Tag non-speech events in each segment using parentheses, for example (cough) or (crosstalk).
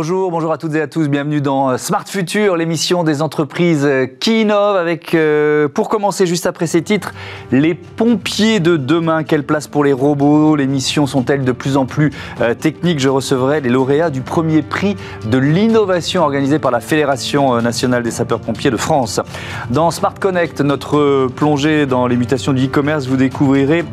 Bonjour, bonjour à toutes et à tous, bienvenue dans euh, Smart Future, l'émission des entreprises euh, qui innovent avec, euh, pour commencer juste après ces titres, les pompiers de demain, quelle place pour les robots, les missions sont-elles de plus en plus techniques? Je recevrai les lauréats du premier prix de l'innovation organisé par la Fédération nationale des sapeurs-pompiers de France. Dans Smart Connect, notre plongée dans les mutations du e-commerce, vous découvrirez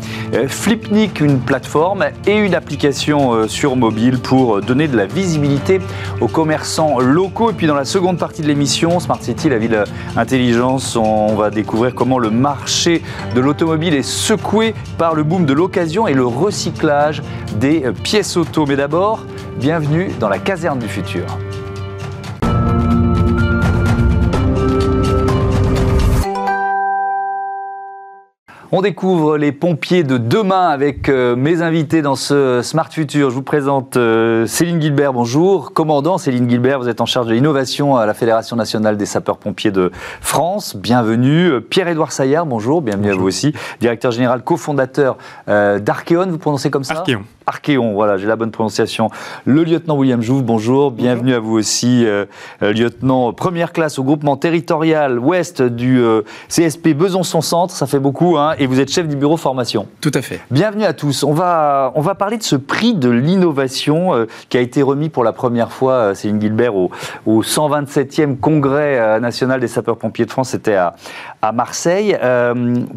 Flipnik, une plateforme et une application sur mobile pour donner de la visibilité aux commerçants locaux. Et puis dans la seconde partie de l'émission, Smart City, la ville intelligence, on va découvrir comment le marché de l'automobile est secoué par le boom de l'occasion et le recyclage des pièces auto. Mais d'abord, bienvenue dans la caserne du futur. On découvre les pompiers de demain avec euh, mes invités dans ce Smart Future. Je vous présente euh, Céline Gilbert, bonjour. Commandant Céline Gilbert, vous êtes en charge de l'innovation à la Fédération nationale des sapeurs-pompiers de France. Bienvenue. Pierre-Édouard Saillard, bonjour, bienvenue à vous aussi. Directeur général, cofondateur euh, d'Archeon, vous prononcez comme ça? Archeon. Archéon, voilà, j'ai la bonne prononciation. Le lieutenant William Jouve, bonjour, bienvenue à vous aussi, euh, euh, lieutenant première classe au groupement territorial ouest du euh, CSP Besançon Centre, ça fait beaucoup, hein, et vous êtes chef du bureau formation. Tout à fait. Bienvenue à tous. On va, on va parler de ce prix de l'innovation qui a été remis pour la première fois, Céline Gilbert, au, au 127e congrès national des sapeurs-pompiers de France, c'était à, à Marseille.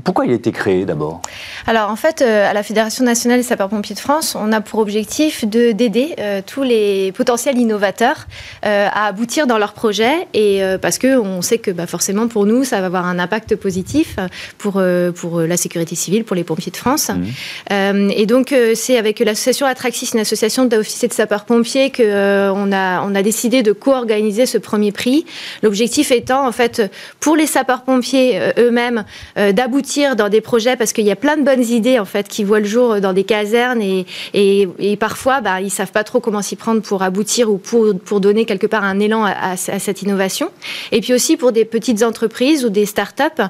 pourquoi il a été créé d'abord? Alors en fait, à la Fédération nationale des sapeurs-pompiers de France, on a pour objectif de d'aider euh, tous les potentiels innovateurs euh, à aboutir dans leurs projets et euh, parce que on sait que bah, forcément pour nous ça va avoir un impact positif pour pour la sécurité civile, pour les pompiers de France. Mmh. et donc c'est avec l'association Atraxis, une association d'officiers de sapeurs-pompiers que on a on a décidé de co-organiser ce premier prix. L'objectif étant en fait pour les sapeurs-pompiers eux-mêmes d'aboutir dans des projets parce qu'il y a plein de bonnes idées en fait qui voient le jour dans des casernes et, et, parfois, bah, ils savent pas trop comment s'y prendre pour aboutir ou pour, donner quelque part un élan à, cette innovation. Et puis aussi pour des petites entreprises ou des start-up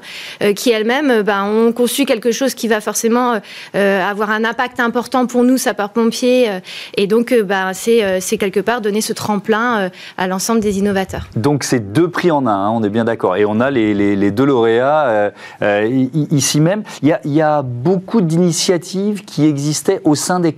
euh, qui elles-mêmes bah, ont conçu quelque chose qui va forcément euh, avoir un impact important pour nous, sapeurs-pompiers. Euh, et donc, bah, c'est quelque part donner ce tremplin à l'ensemble des innovateurs. Donc, c'est deux prix en un, hein, on est bien d'accord. Et on a les, deux lauréats ici même. Il y a, beaucoup d'initiatives qui existaient au sein des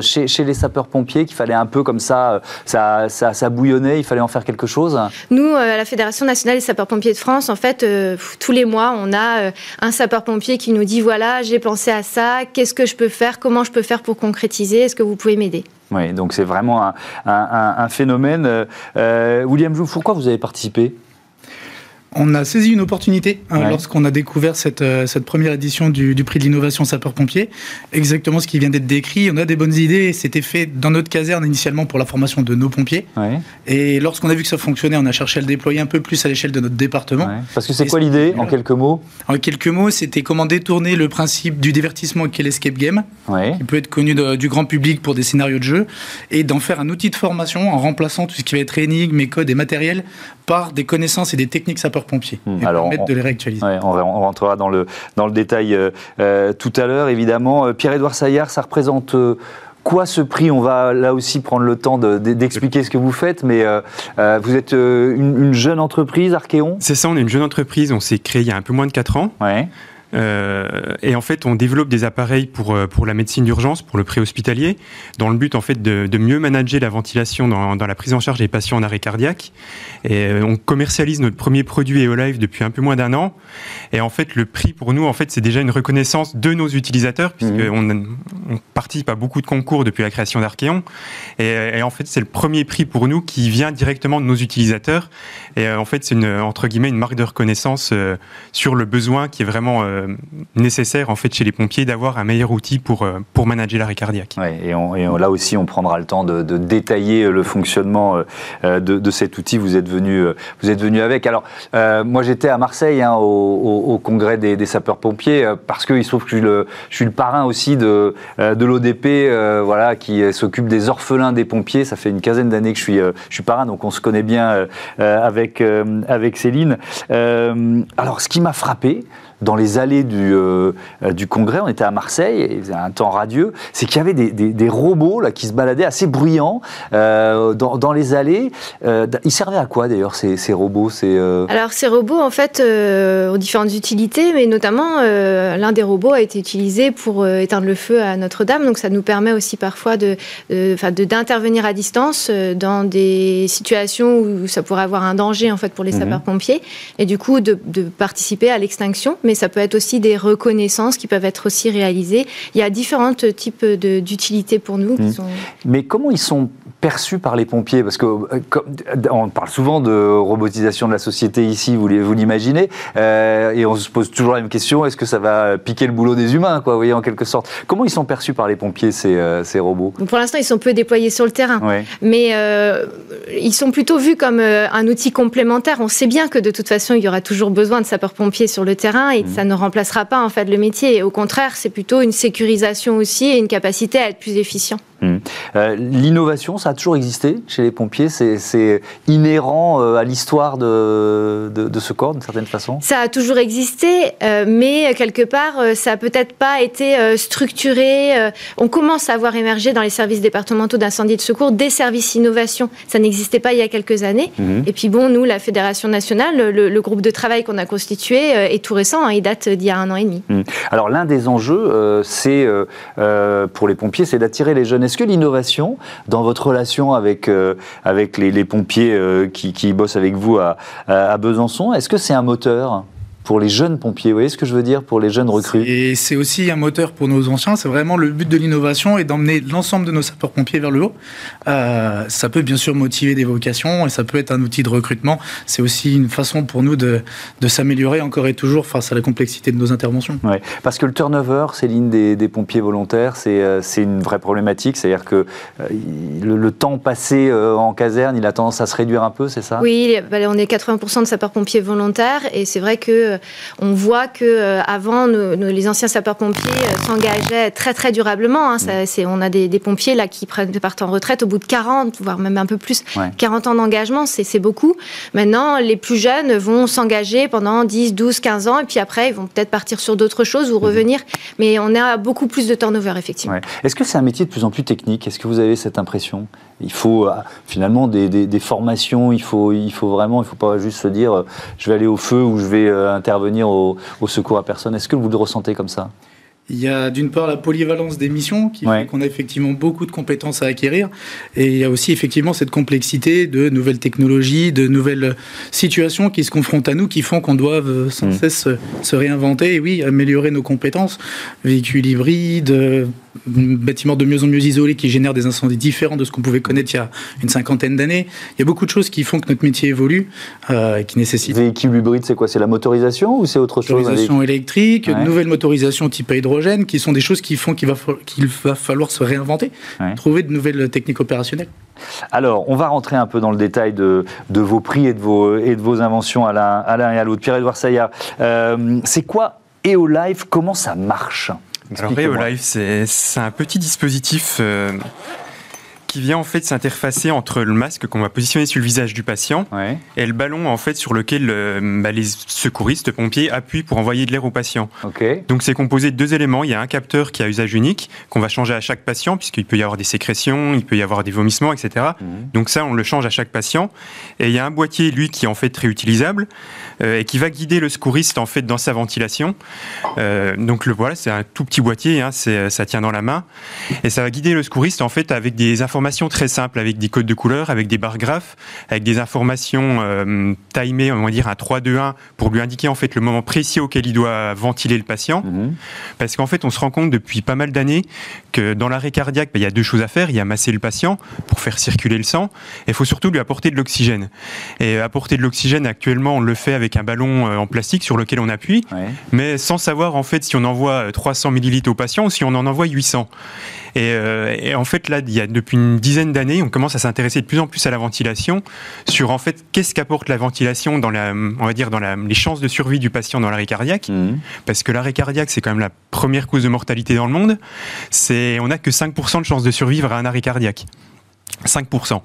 chez, les sapeurs-pompiers, qu'il fallait un peu comme ça, ça, ça, bouillonnait, il fallait en faire quelque chose Nous, euh, à la Fédération nationale des sapeurs-pompiers de France, en fait, euh, tous les mois, on a euh, un sapeur-pompier qui nous dit voilà, j'ai pensé à ça, qu'est-ce que je peux faire, comment je peux faire pour concrétiser, est-ce que vous pouvez m'aider? Oui, donc c'est vraiment un, phénomène. William Jou, pourquoi vous avez participé? On a saisi une opportunité hein, lorsqu'on a découvert cette, euh, cette première édition du, prix de l'innovation sapeur-pompier. Exactement ce qui vient d'être décrit. On a des bonnes idées. C'était fait dans notre caserne initialement pour la formation de nos pompiers. Et lorsqu'on a vu que ça fonctionnait, on a cherché à le déployer un peu plus à l'échelle de notre département. Parce que c'est quoi l'idée, en quelques mots? En quelques mots, c'était comment détourner le principe du divertissement qui est l'escape game, qui peut être connu du grand public pour des scénarios de jeu, et d'en faire un outil de formation en remplaçant tout ce qui va être énigmes, codes et matériel par des connaissances et des techniques sapeurs-pompiers hmm. et Alors, permettre de les réactualiser. on, rentrera dans le, dans le détail euh, euh, tout à l'heure, évidemment. Euh, Pierre-Édouard Saillard, ça représente... quoi ce prix? On va là aussi prendre le temps d'expliquer ce que vous faites, mais vous êtes une, jeune entreprise, Archéon? C'est ça, on est une jeune entreprise, on s'est créé il y a un peu moins de 4 ans. Ouais. Euh, et en fait, on développe des appareils pour, euh, pour la médecine d'urgence, pour le préhospitalier, dans le but en fait de, de mieux manager la ventilation dans, dans, la prise en charge des patients en arrêt cardiaque. Et euh, on commercialise notre premier produit EOLive depuis un peu moins d'un an. Et en fait, le prix pour nous, en fait, c'est déjà une reconnaissance de nos utilisateurs, puisqu'on mmh. on participe à beaucoup de concours depuis la création d'Archeon. Et, et, en fait, c'est le premier prix pour nous qui vient directement de nos utilisateurs. Et en fait, c'est une entre guillemets une marque de reconnaissance sur le besoin qui est vraiment euh, nécessaire en fait chez les pompiers d'avoir un meilleur outil pour, euh, pour manager l'arrêt cardiaque. et, là aussi, on prendra le temps de, détailler le fonctionnement euh, de, cet outil. Vous êtes venu, vous êtes venu avec. Alors, moi, j'étais à Marseille hein, au, congrès des, sapeurs-pompiers parce qu'il se trouve que je suis le, je suis le parrain aussi de, de l'ODP, voilà, qui s'occupe des orphelins des pompiers. Ça fait une quinzaine d'années que je suis, je suis parrain, donc on se connaît bien avec, avec Céline. alors, ce qui m'a frappé, dans les allées du, du Congrès, on était à Marseille, il faisait un temps radieux, c'est qu'il y avait des, des, robots là, qui se baladaient assez bruyants dans, dans, les allées. ils servaient à quoi d'ailleurs ces, ces, robots Alors ces robots en fait ont différentes utilités, mais notamment l'un des robots a été utilisé pour éteindre le feu à Notre-Dame, donc ça nous permet aussi parfois de, d'intervenir à distance dans des situations où ça pourrait avoir un danger en fait pour les mhm. sapeurs-pompiers et du coup de, participer à l'extinction. Mais ça peut être aussi des reconnaissances qui peuvent être aussi réalisées. Il y a différents types d'utilités pour nous. Mhm. Mais comment ils sont perçus par les pompiers? Parce que euh, on parle souvent de robotisation de la société ici, vous l'imaginez, euh, et on se pose toujours la même question est-ce que ça va piquer le boulot des humains, quoi, vous voyez, en quelque sorte? Comment ils sont perçus par les pompiers ces, euh, ces robots? Pour l'instant, ils sont peu déployés sur le terrain, mais ils sont plutôt vus comme un outil complémentaire. On sait bien que de toute façon, il y aura toujours besoin de sapeurs-pompiers sur le terrain et ça ne remplacera pas en fait le métier. au contraire, c'est plutôt une sécurisation aussi et une capacité à être plus efficient. Mmh. Euh, l'innovation, ça a toujours existé chez les pompiers C'est inhérent euh, à l'histoire de, de, ce corps, d'une certaine façon? Ça a toujours existé, euh, mais quelque part, ça n'a peut-être pas été structuré. on commence à voir émerger dans les services départementaux d'incendie et de secours des services innovation. Ça n'existait pas il y a quelques années. Mmh. Et puis bon, nous, la Fédération nationale, le, groupe de travail qu'on a constitué est tout récent, hein, il date d'il y a un an et demi. Mmh. Alors l'un des enjeux, c'est pour les pompiers, c'est d'attirer les jeunes est-ce que l'innovation, dans votre relation avec, euh, les, pompiers euh, qui, bossent avec vous à Besançon, est-ce que c'est un moteur? Pour les jeunes pompiers. Vous voyez ce que je veux dire pour les jeunes recrues? Et c'est aussi un moteur pour nos anciens. C'est vraiment le but de l'innovation et d'emmener l'ensemble de nos sapeurs-pompiers vers le haut. Euh, ça peut bien sûr motiver des vocations et ça peut être un outil de recrutement. C'est aussi une façon pour nous de, de s'améliorer encore et toujours face à la complexité de nos interventions. Ouais, parce que le turnover, c'est l'une des, des, pompiers volontaires, c'est euh, une vraie problématique. C'est-à-dire que euh, le, temps passé euh, en caserne, il a tendance à se réduire un peu, c'est ça? Oui, bah, on est 80% de sapeurs-pompiers volontaires et c'est vrai que on voit que euh, avant, les anciens sapeurs-pompiers euh, s'engageaient très très durablement. Hein. on a des, pompiers là qui prennent, partent en retraite au bout de 40, voire même un peu plus, 40 ans d'engagement, c'est beaucoup. Maintenant, les plus jeunes vont s'engager pendant 10, 12, 15 ans, et puis après, ils vont peut-être partir sur d'autres choses ou mhm. revenir. Mais on a beaucoup plus de turnover, effectivement. Est-ce que c'est un métier de plus en plus technique? Est-ce que vous avez cette impression? Il faut euh, finalement des, formations, il faut, il faut vraiment, il ne faut pas juste se dire euh, je vais aller au feu ou je vais euh, intervenir au, au secours à personne. Est-ce que vous le ressentez comme ça? Il y a d'une part la polyvalence des missions qui fait qu'on a effectivement beaucoup de compétences à acquérir. Et il y a aussi effectivement cette complexité de nouvelles technologies, de nouvelles situations qui se confrontent à nous qui font qu'on doit sans mm. cesse se réinventer et oui, améliorer nos compétences, véhicules hybrides, bâtiments de mieux en mieux isolés qui génèrent des incendies différents de ce qu'on pouvait connaître il y a une cinquantaine d'années. Il y a beaucoup de choses qui font que notre métier évolue, euh, qui nécessitent. Véhicule hybride, c'est quoi? C'est la motorisation ou c'est autre chose Motorisation électrique, ouais. nouvelles motorisations type hydrogène, qui sont des choses qui font qu'il va, qu'il va falloir se réinventer, trouver de nouvelles techniques opérationnelles. Alors, on va rentrer un peu dans le détail de, de vos prix et de vos, et de vos inventions à l'un et à l'autre. Pierre-Edouard Saillard, euh, c'est quoi EOLife? Comment ça marche? Alors EOLife, c'est un petit dispositif euh, qui vient en fait s'interfacer entre le masque qu'on va positionner sur le visage du patient et le ballon en fait sur lequel euh, bah, les secouristes pompiers appuient pour envoyer de l'air au patient. Donc c'est composé de deux éléments. Il y a un capteur qui a usage unique qu'on va changer à chaque patient puisqu'il peut y avoir des sécrétions, il peut y avoir des vomissements, etc. Mhm. Donc ça on le change à chaque patient. Et il y a un boîtier lui qui est en fait réutilisable euh, et qui va guider le secouriste en fait dans sa ventilation. Euh, donc le voilà c'est un tout petit boîtier, hein, ça tient dans la main et ça va guider le secouriste en fait avec des informations très simples avec des codes de couleurs, avec des barres graphes, avec des informations euh, timées, on va dire à 3, 2, 1, pour lui indiquer en fait le moment précis auquel il doit ventiler le patient. Mhm. Parce qu'en fait, on se rend compte depuis pas mal d'années que dans l'arrêt cardiaque, bah, il y a deux choses à faire. Il y a masser le patient pour faire circuler le sang, et il faut surtout lui apporter de l'oxygène. Et apporter de l'oxygène, actuellement, on le fait avec un ballon euh, en plastique sur lequel on appuie, mais sans savoir en fait si on envoie 300 millilitres au patient ou si on en envoie 800. Euh, et, en fait, là, il y a depuis une dizaine d'années, on commence à s'intéresser de plus en plus à la ventilation, sur en fait qu'est-ce qu'apporte la ventilation dans la, on va dire dans la, les chances de survie du patient dans l'arrêt cardiaque, mmh. parce que l'arrêt cardiaque c'est quand même la première cause de mortalité dans le monde. C'est, on n'a que 5% de chances de survivre à un arrêt cardiaque. 5%.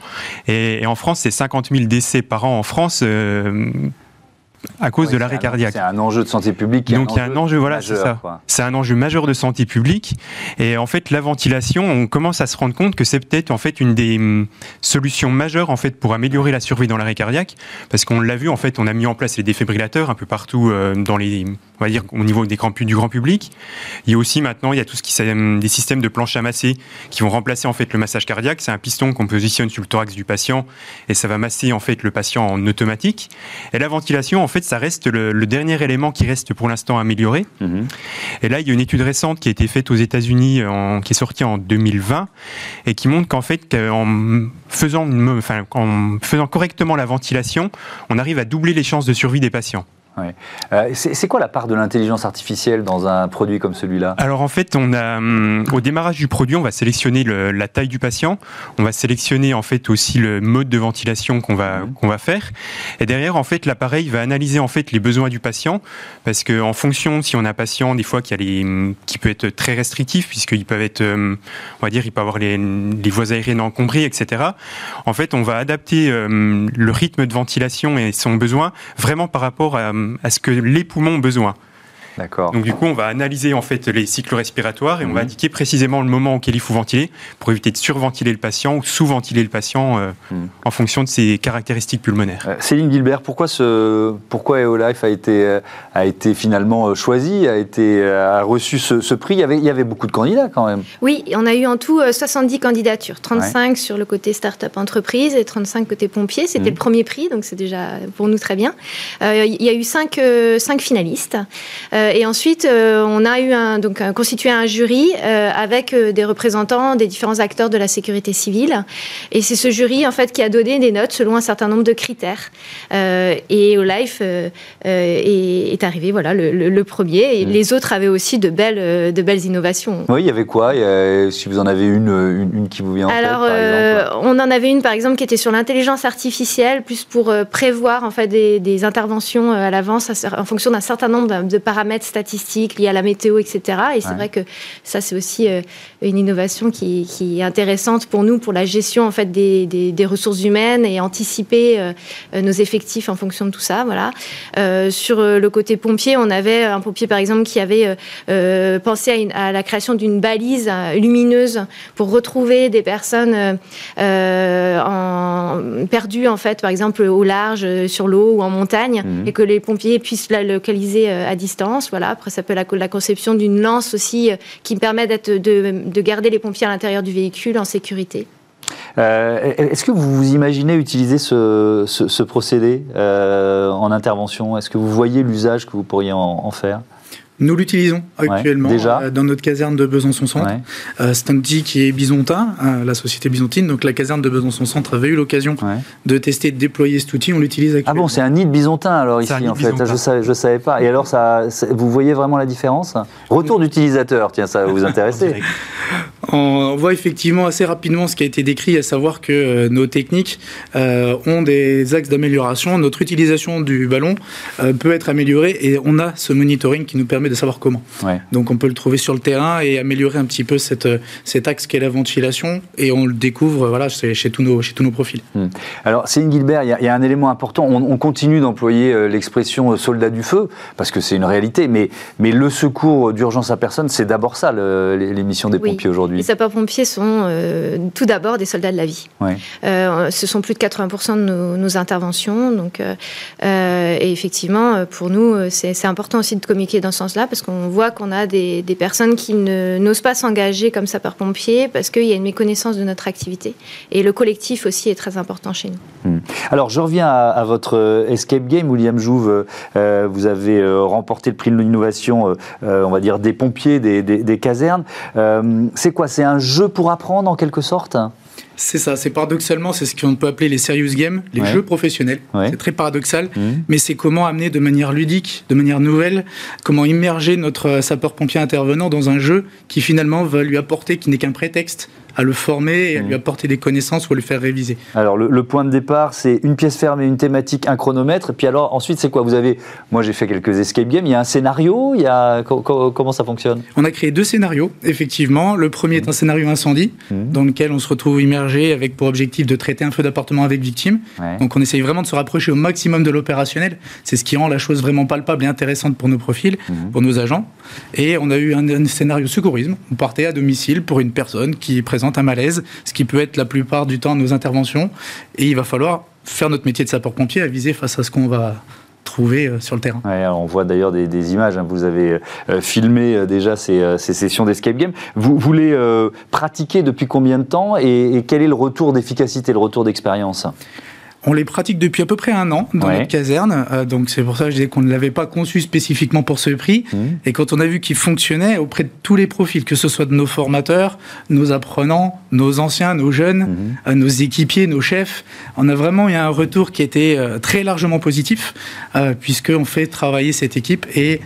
Et, en France, c'est 50 000 décès par an en France. Euh, à cause de l'arrêt cardiaque. C'est un enjeu de santé publique. Donc il y a un enjeu, voilà, c'est ça. C'est un enjeu majeur de santé publique. Et en fait, la ventilation, on commence à se rendre compte que c'est peut-être en fait une des hum, solutions majeures en fait pour améliorer la survie dans l'arrêt cardiaque, parce qu'on l'a vu en fait, on a mis en place les défibrillateurs un peu partout euh, dans les, on va dire au niveau des grands, du grand public. Il y a aussi maintenant, il y a tout ce qui hum, des systèmes de planches à masser qui vont remplacer en fait le massage cardiaque. C'est un piston qu'on positionne sur le thorax du patient et ça va masser en fait le patient en automatique. Et la ventilation, en fait, ça reste le, dernier élément qui reste pour l'instant amélioré. Mhm. Et là, il y a une étude récente qui a été faite aux États-Unis, qui est sortie en 2020, et qui montre qu'en fait, en faisant, enfin, en faisant correctement la ventilation, on arrive à doubler les chances de survie des patients. Euh, c'est quoi la part de l'intelligence artificielle dans un produit comme celui-là? Alors en fait, on a hum, au démarrage du produit, on va sélectionner la taille du patient, on va sélectionner en fait aussi le mode de ventilation qu'on va mhm. qu'on va faire, et derrière en fait l'appareil va analyser en fait les besoins du patient, parce que en fonction, si on a un patient des fois qui a les hum, qui peut être très restrictif puisqu'ils peuvent être, hum, on va dire, il peut avoir les, les voies aériennes encombrées, etc. En fait, on va adapter le rythme de ventilation et son besoin vraiment par rapport à à ce que les poumons ont besoin. Donc du coup, on va analyser en fait les cycles respiratoires et on va indiquer précisément le moment auquel il faut ventiler pour éviter de surventiler le patient ou sous-ventiler le patient euh, mhm. en fonction de ses caractéristiques pulmonaires. Euh, Céline Gilbert, pourquoi ce pourquoi EOLife a été euh, a été finalement choisi, a été a reçu ce, prix? Il y, avait, il y avait beaucoup de candidats quand même. Oui, on a eu en tout 70 candidatures, 35 sur le côté start-up entreprise et 35 côté pompier. C'était mhm. le premier prix, donc c'est déjà pour nous très bien. il y a eu 5, 5 finalistes. Euh, et ensuite, euh, on a eu un, donc constitué un jury euh, avec des représentants des différents acteurs de la sécurité civile. Et c'est ce jury en fait qui a donné des notes selon un certain nombre de critères. et au Life est, arrivé voilà le, premier. Et mm. les autres avaient aussi de belles de belles innovations. Oui, il y avait quoi? Si vous en avez une, une, qui vous vient en tête, par exemple? on en avait une par exemple qui était sur l'intelligence artificielle, plus pour prévoir en fait des, des interventions à l'avance en fonction d'un certain nombre de paramètres statistiques liées à la météo, etc. Et c'est vrai que ça, c'est aussi euh, une innovation qui, est intéressante pour nous, pour la gestion en fait des, des, ressources humaines et anticiper euh, nos effectifs en fonction de tout ça. Voilà. Euh, sur le côté pompier, on avait un pompier par exemple qui avait pensé à, la création d'une balise lumineuse pour retrouver des personnes en, perdues en fait, par exemple au large, sur l'eau ou en montagne, mmh. et que les pompiers puissent la localiser à distance. Voilà. Après, ça peut être la, conception d'une lance aussi euh, qui permet de, de, garder les pompiers à l'intérieur du véhicule en sécurité. Euh, est-ce que vous imaginez utiliser ce, procédé euh, en intervention? Est-ce que vous voyez l'usage que vous pourriez en faire? Nous l'utilisons actuellement euh, dans notre caserne de Besançon-Centre. Euh, c'est un outil qui est bisontin, euh, la société byzantine. Donc la caserne de Besançon-Centre avait eu l'occasion de tester, de déployer cet outil. On l'utilise actuellement. Ah bon, c'est un nid de bisontin alors ici en fait. Je savais, je savais pas. Et alors ça, vous voyez vraiment la différence? Retour d'utilisateur, tiens, ça va vous intéresser. (laughs) on voit effectivement assez rapidement ce qui a été décrit, à savoir que nos techniques ont des axes d'amélioration. Notre utilisation du ballon peut être améliorée et on a ce monitoring qui nous permet de savoir comment. Donc on peut le trouver sur le terrain et améliorer un petit peu cette, cet axe qu'est la ventilation et on le découvre voilà, chez, tous nos, chez tous nos profils. Hmm. Alors Céline Gilbert, il y, a un élément important, on, continue d'employer euh, l'expression euh, soldat du feu parce que c'est une réalité, mais, mais le secours d'urgence à personne, c'est d'abord ça l'émission des pompiers aujourd'hui. Les sapeurs-pompiers sont euh, tout d'abord des soldats de la vie. ce sont plus de 80% de nos, interventions, donc, et effectivement, pour nous, c'est important aussi de communiquer dans ce sens parce qu'on voit qu'on a des, personnes qui n'osent pas s'engager comme sapeurs-pompiers parce qu'il y a une méconnaissance de notre activité. Et le collectif aussi est très important chez nous. Hmm. Alors, je reviens à, votre euh, escape game, William Jouve. Euh, vous avez euh, remporté le prix de l'innovation, on va dire, des pompiers, des casernes. c'est quoi C'est un jeu pour apprendre en quelque sorte? C'est ça, c'est paradoxalement, c'est ce qu'on peut appeler les serious games, les jeux professionnels. C'est très paradoxal, mhm. mais c'est comment amener de manière ludique, de manière nouvelle, comment immerger notre sapeur-pompier intervenant dans un jeu qui finalement va lui apporter, qui n'est qu'un prétexte à le former et à lui mmh. apporter des connaissances ou à le faire réviser. Alors le, point de départ, c'est une pièce fermée, une thématique, un chronomètre. Et puis alors ensuite, c'est quoi? Vous avez, moi j'ai fait quelques escape games. Il y a un scénario? Il y a comment ça fonctionne? On a créé deux scénarios. Effectivement, le premier est un scénario incendie mmh. dans lequel on se retrouve immergé avec pour objectif de traiter un feu d'appartement avec victime. Donc on essaye vraiment de se rapprocher au maximum de l'opérationnel. C'est ce qui rend la chose vraiment palpable et intéressante pour nos profils, mhm. pour nos agents. Et on a eu un, scénario secourisme. On partait à domicile pour une personne qui présente un malaise, ce qui peut être la plupart du temps nos interventions. Et il va falloir faire notre métier de sapeur-pompier à viser face à ce qu'on va trouver euh, sur le terrain. on voit d'ailleurs des, images, hein. vous avez euh, filmé euh, déjà ces, sessions d'escape game. Vous, voulez les pratiquer depuis combien de temps et quel est le retour d'efficacité, le retour d'expérience? On les pratique depuis à peu près un an dans notre caserne, euh, donc c'est pour ça que je disais qu'on ne l'avait pas conçu spécifiquement pour ce prix. Mmh. Et quand on a vu qu'il fonctionnait auprès de tous les profils, que ce soit de nos formateurs, nos apprenants, nos anciens, nos jeunes, mmh. euh, nos équipiers, nos chefs, on a vraiment eu un retour qui était euh, très largement positif, puisqu'on fait travailler cette équipe et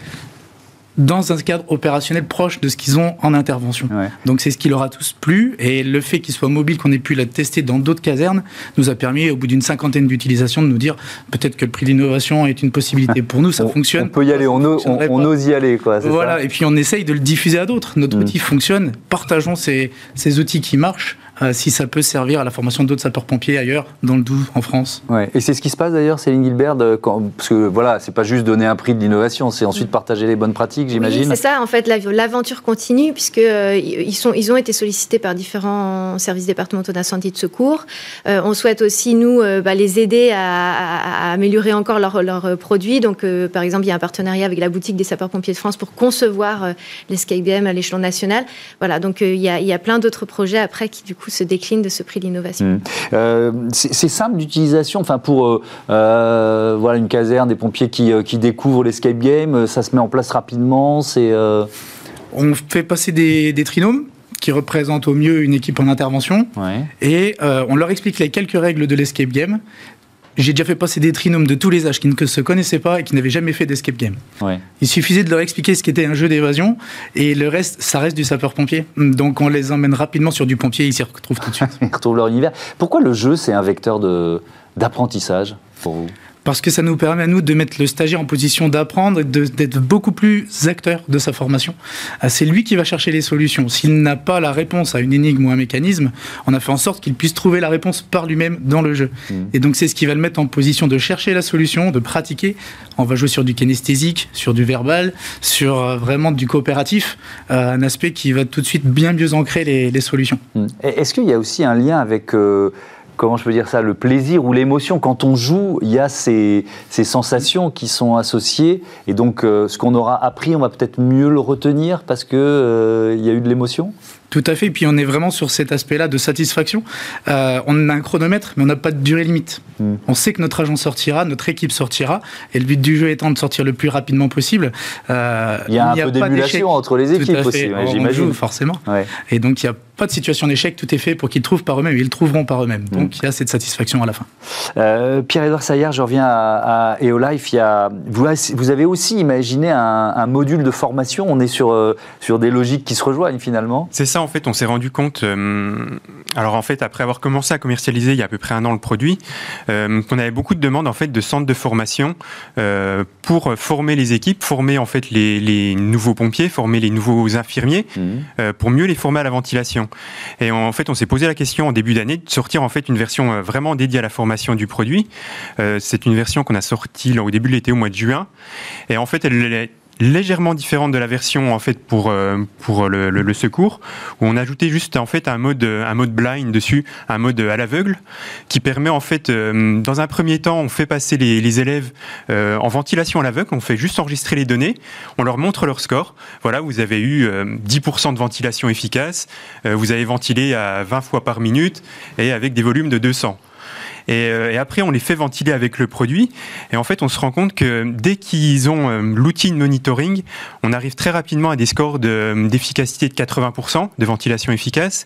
dans un cadre opérationnel proche de ce qu'ils ont en intervention. Donc c'est ce qui leur a tous plu et le fait qu'ils soient mobiles, qu'on ait pu la tester dans d'autres casernes, nous a permis au bout d'une cinquantaine d'utilisations de nous dire peut-être que le prix d'innovation est une possibilité pour nous, ça fonctionne. On peut y aller, on, ose y aller. Quoi, voilà, et puis on essaye de le diffuser à d'autres. Notre mm. outil fonctionne, partageons ces, ces outils qui marchent euh, si ça peut servir à la formation d'autres sapeurs-pompiers ailleurs, dans le Doubs, en France. Ouais. Et c'est ce qui se passe d'ailleurs, Céline Gilbert, parce que voilà, c'est pas juste donner un prix de l'innovation, c'est ensuite partager les bonnes pratiques, j'imagine. Oui, c'est ça, en fait, l'aventure continue, puisqu'ils euh, ils, sont, ils ont été sollicités par différents services départementaux d'incendie et de secours. Euh, on souhaite aussi, nous, bah, les aider à, améliorer encore leurs leur produits. Donc, par exemple, il y a un partenariat avec la boutique des sapeurs-pompiers de France pour concevoir l'escape game à l'échelon national. Voilà, donc il y, a, y a plein d'autres projets après qui, du coup, se décline de ce prix d'innovation. Mmh. Euh, c'est simple d'utilisation, enfin pour euh, euh, voilà une caserne, des pompiers qui, qui découvrent l'escape game, ça se met en place rapidement. C'est on fait passer des, des trinômes qui représentent au mieux une équipe en intervention. Et on leur explique les quelques règles de l'escape game. J'ai déjà fait passer des trinômes de tous les âges qui ne se connaissaient pas et qui n'avaient jamais fait d'escape game. Il suffisait de leur expliquer ce qu'était un jeu d'évasion et le reste, ça reste du sapeur-pompier. Donc on les emmène rapidement sur du pompier, ils s'y retrouvent tout de suite. (laughs) ils retrouvent leur univers. Pourquoi le jeu, c'est un vecteur d'apprentissage pour vous? Parce que ça nous permet à nous de mettre le stagiaire en position d'apprendre et d'être beaucoup plus acteur de sa formation. Ah, c'est lui qui va chercher les solutions. S'il n'a pas la réponse à une énigme ou un mécanisme, on a fait en sorte qu'il puisse trouver la réponse par lui-même dans le jeu. Mmh. Et donc c'est ce qui va le mettre en position de chercher la solution, de pratiquer. On va jouer sur du kinesthésique, sur du verbal, sur euh, vraiment du coopératif, euh, un aspect qui va tout de suite bien mieux ancrer les, solutions. Mmh. Est-ce qu'il y a aussi un lien avec... Euh, comment je peux dire ça, le plaisir ou l'émotion. Quand on joue, il y a ces, sensations qui sont associées. Et donc, euh, ce qu'on aura appris, on va peut-être mieux le retenir parce qu'il euh, il y a eu de l'émotion tout à fait. Et puis on est vraiment sur cet aspect-là de satisfaction. Euh, on a un chronomètre, mais on n'a pas de durée limite. Hmm. On sait que notre agent sortira, notre équipe sortira, et le but du jeu étant de sortir le plus rapidement possible. Euh, il y a un peu d'émulation entre les équipes aussi, j'imagine. Forcément. Et donc il n'y a pas de situation d'échec, tout est fait pour qu'ils trouvent par eux-mêmes, ils le trouveront par eux-mêmes. Hmm. Donc il y a cette satisfaction à la fin. Euh, Pierre-Edouard Saillard, je reviens à, à EOLife. Il y a, vous, avez aussi imaginé un, un, module de formation. On est sur, sur des logiques qui se rejoignent finalement. C'est ça en fait, on s'est rendu compte, euh, alors en fait, après avoir commencé à commercialiser il y a à peu près un an le produit, euh, qu'on avait beaucoup de demandes en fait de centres de formation euh, pour former les équipes, former en fait les, nouveaux pompiers, former les nouveaux infirmiers, mmh. pour mieux les former à la ventilation. Et en fait, on s'est posé la question en début d'année de sortir en fait une version vraiment dédiée à la formation du produit. C'est une version qu'on a sortie au début de l'été, au mois de juin. Et en fait, elle légèrement différente de la version en fait pour euh, le, secours où on a ajouté juste en fait un mode un mode blind dessus, un mode à l'aveugle qui permet en fait euh, dans un premier temps on fait passer les, les élèves euh, en ventilation à l'aveugle, on fait juste enregistrer les données, on leur montre leur score. Voilà, vous avez eu 10% de ventilation efficace, vous avez ventilé à 20 fois par minute et avec des volumes de 200. Euh, et, après, on les fait ventiler avec le produit. Et en fait, on se rend compte que dès qu'ils ont euh, l'outil de monitoring, on arrive très rapidement à des scores d'efficacité de, 80% de ventilation efficace,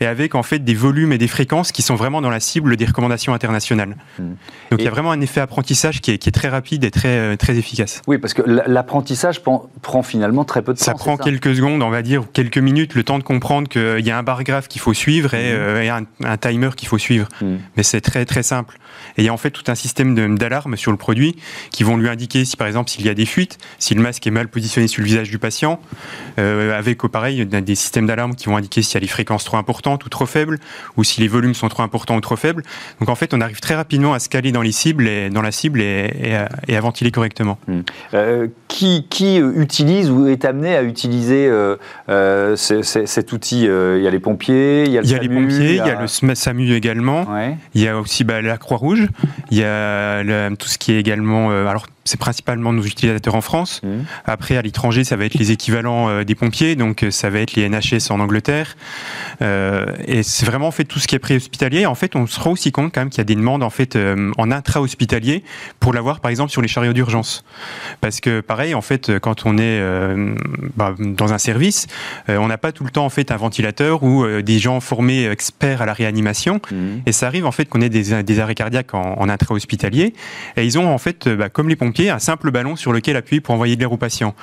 et avec en fait des volumes et des fréquences qui sont vraiment dans la cible des recommandations internationales. Mmh. Donc il y a vraiment un effet apprentissage qui est, très rapide et très, euh, très efficace. Oui, parce que l'apprentissage prend, finalement très peu de temps. Ça prend quelques secondes, on va dire, quelques minutes, le temps de comprendre qu'il y a un bar graphe qu'il faut suivre et, mmh. un, timer qu'il faut suivre. Mmh. Mais c'est très, très très simple. Et il y a en fait tout un système d'alarme sur le produit qui vont lui indiquer si par exemple s'il y a des fuites, si le masque est mal positionné sur le visage du patient, euh, avec au pareil des systèmes d'alarme qui vont indiquer s'il y a les fréquences trop importantes ou trop faibles, ou si les volumes sont trop importants ou trop faibles. Donc en fait, on arrive très rapidement à se caler dans les cibles et dans la cible et, à, ventiler correctement. Hmm. Euh, qui, qui, utilise ou est amené à utiliser euh, cet outil Il y a les pompiers, il y a le il y a les pompiers, il y a, le SAMU également, il y a aussi bah, la Croix-Rouge, il y a tout ce qui est également alors c'est principalement nos utilisateurs en France. Mmh. Après, à l'étranger, ça va être les équivalents euh, des pompiers, donc euh, ça va être les NHS en Angleterre. Euh, et c'est vraiment en fait tout ce qui est pré-hospitalier. En fait, on se rend aussi compte quand même qu'il y a des demandes en fait en intra-hospitalier pour l'avoir, par exemple, sur les chariots d'urgence. Parce que pareil, en fait, quand on est bah, dans un service, on n'a pas tout le temps en fait un ventilateur ou des gens formés experts à la réanimation. Mmh. Et ça arrive en fait qu'on ait des, arrêts cardiaques en, intra-hospitalier. Et ils ont en fait, bah, comme les pompiers un simple ballon sur lequel appuyer pour envoyer de l'air aux patients.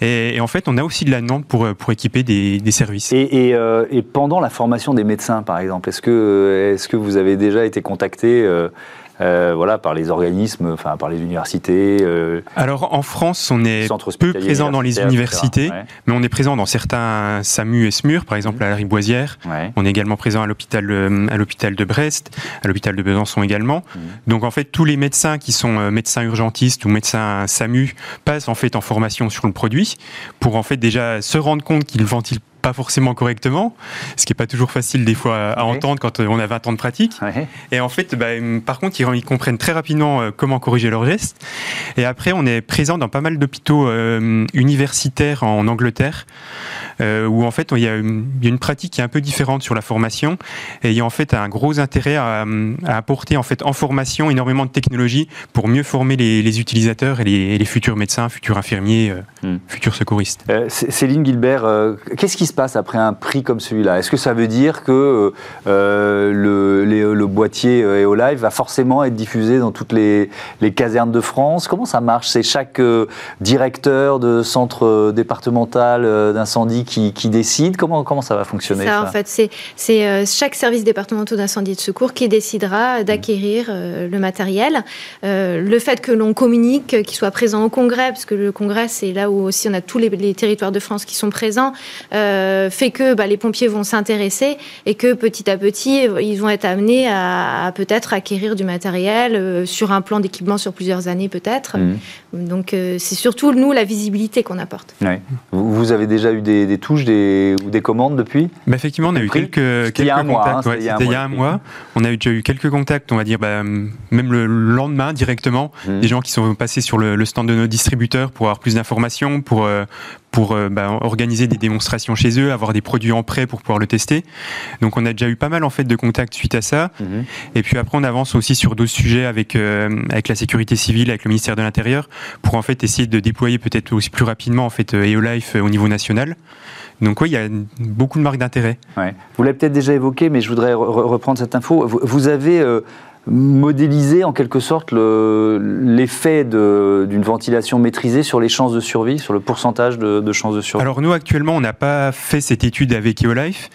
Et, en fait, on a aussi de la demande pour, pour équiper des, services. Euh, et, pendant la formation des médecins, par exemple, est-ce que, est que vous avez déjà été contacté euh, euh, voilà, par les organismes, enfin par les universités. Euh, Alors en France, on est peu présent dans les universités, mais on est présent dans certains SAMU et SMUR, par exemple à la Riboisière. On est également présent à l'hôpital euh, à l'hôpital de Brest, à l'hôpital de Besançon également. Mmh. Donc en fait, tous les médecins qui sont médecins urgentistes ou médecins SAMU passent en fait en formation sur le produit pour en fait déjà se rendre compte qu'ils ventilent pas forcément correctement, ce qui est pas toujours facile des fois à, entendre quand euh, on a 20 ans de pratique. Et en fait, bah, par contre, ils, comprennent très rapidement euh, comment corriger leurs gestes. Et après, on est présent dans pas mal d'hôpitaux euh, universitaires en Angleterre, où en fait, il y, a une, pratique qui est un peu différente sur la formation, et il y a en fait un gros intérêt à, apporter en fait en formation énormément de technologies pour mieux former les, utilisateurs et les, futurs médecins, futurs infirmiers, hmm. futurs secouristes. Céline Gilbert, qu'est-ce qui se passe après un prix comme celui-là? Est-ce que ça veut dire que euh, le, le, boîtier euh, EOLive va forcément être diffusé dans toutes les, les casernes de France? Comment ça marche? C'est chaque euh, directeur de centre départemental d'incendie qui, qui, décide comment, comment ça va fonctionner ça, En fait, c'est chaque service départemental d'incendie et de secours qui décidera d'acquérir le matériel. le fait que l'on communique, qu'il soit présent au congrès, parce que le congrès, c'est là où aussi on a tous les, les territoires de France qui sont présents. Euh, fait que bah, les pompiers vont s'intéresser et que petit à petit, ils vont être amenés à, peut-être acquérir du matériel euh, sur un plan d'équipement sur plusieurs années peut-être. Mmh. Donc euh, c'est surtout nous la visibilité qu'on apporte. Vous avez déjà eu des, touches des, ou des commandes depuis bah, Effectivement, on a eu quelques, quelques contacts. C'était il y a un mois. On a déjà eu quelques contacts, on va dire, bah, même le lendemain directement, mmh. des gens qui sont passés sur le, stand de nos distributeurs pour avoir plus d'informations, pour, pour bah, organiser des démonstrations chez eux, avoir des produits en prêt pour pouvoir le tester. Donc on a déjà eu pas mal en fait de contacts suite à ça. Mhm. Et puis après on avance aussi sur d'autres sujets avec euh, avec la sécurité civile, avec le ministère de l'Intérieur, pour en fait essayer de déployer peut-être aussi plus rapidement en fait EOLife euh, au niveau national. Donc oui, il y a beaucoup de marques d'intérêt. Vous l'avez peut-être déjà évoqué, mais je voudrais reprendre cette info. Vous, avez euh, modéliser en quelque sorte l'effet d'une ventilation maîtrisée sur les chances de survie, sur le pourcentage de, chances de survie Alors nous actuellement on n'a pas fait cette étude avec EOLife,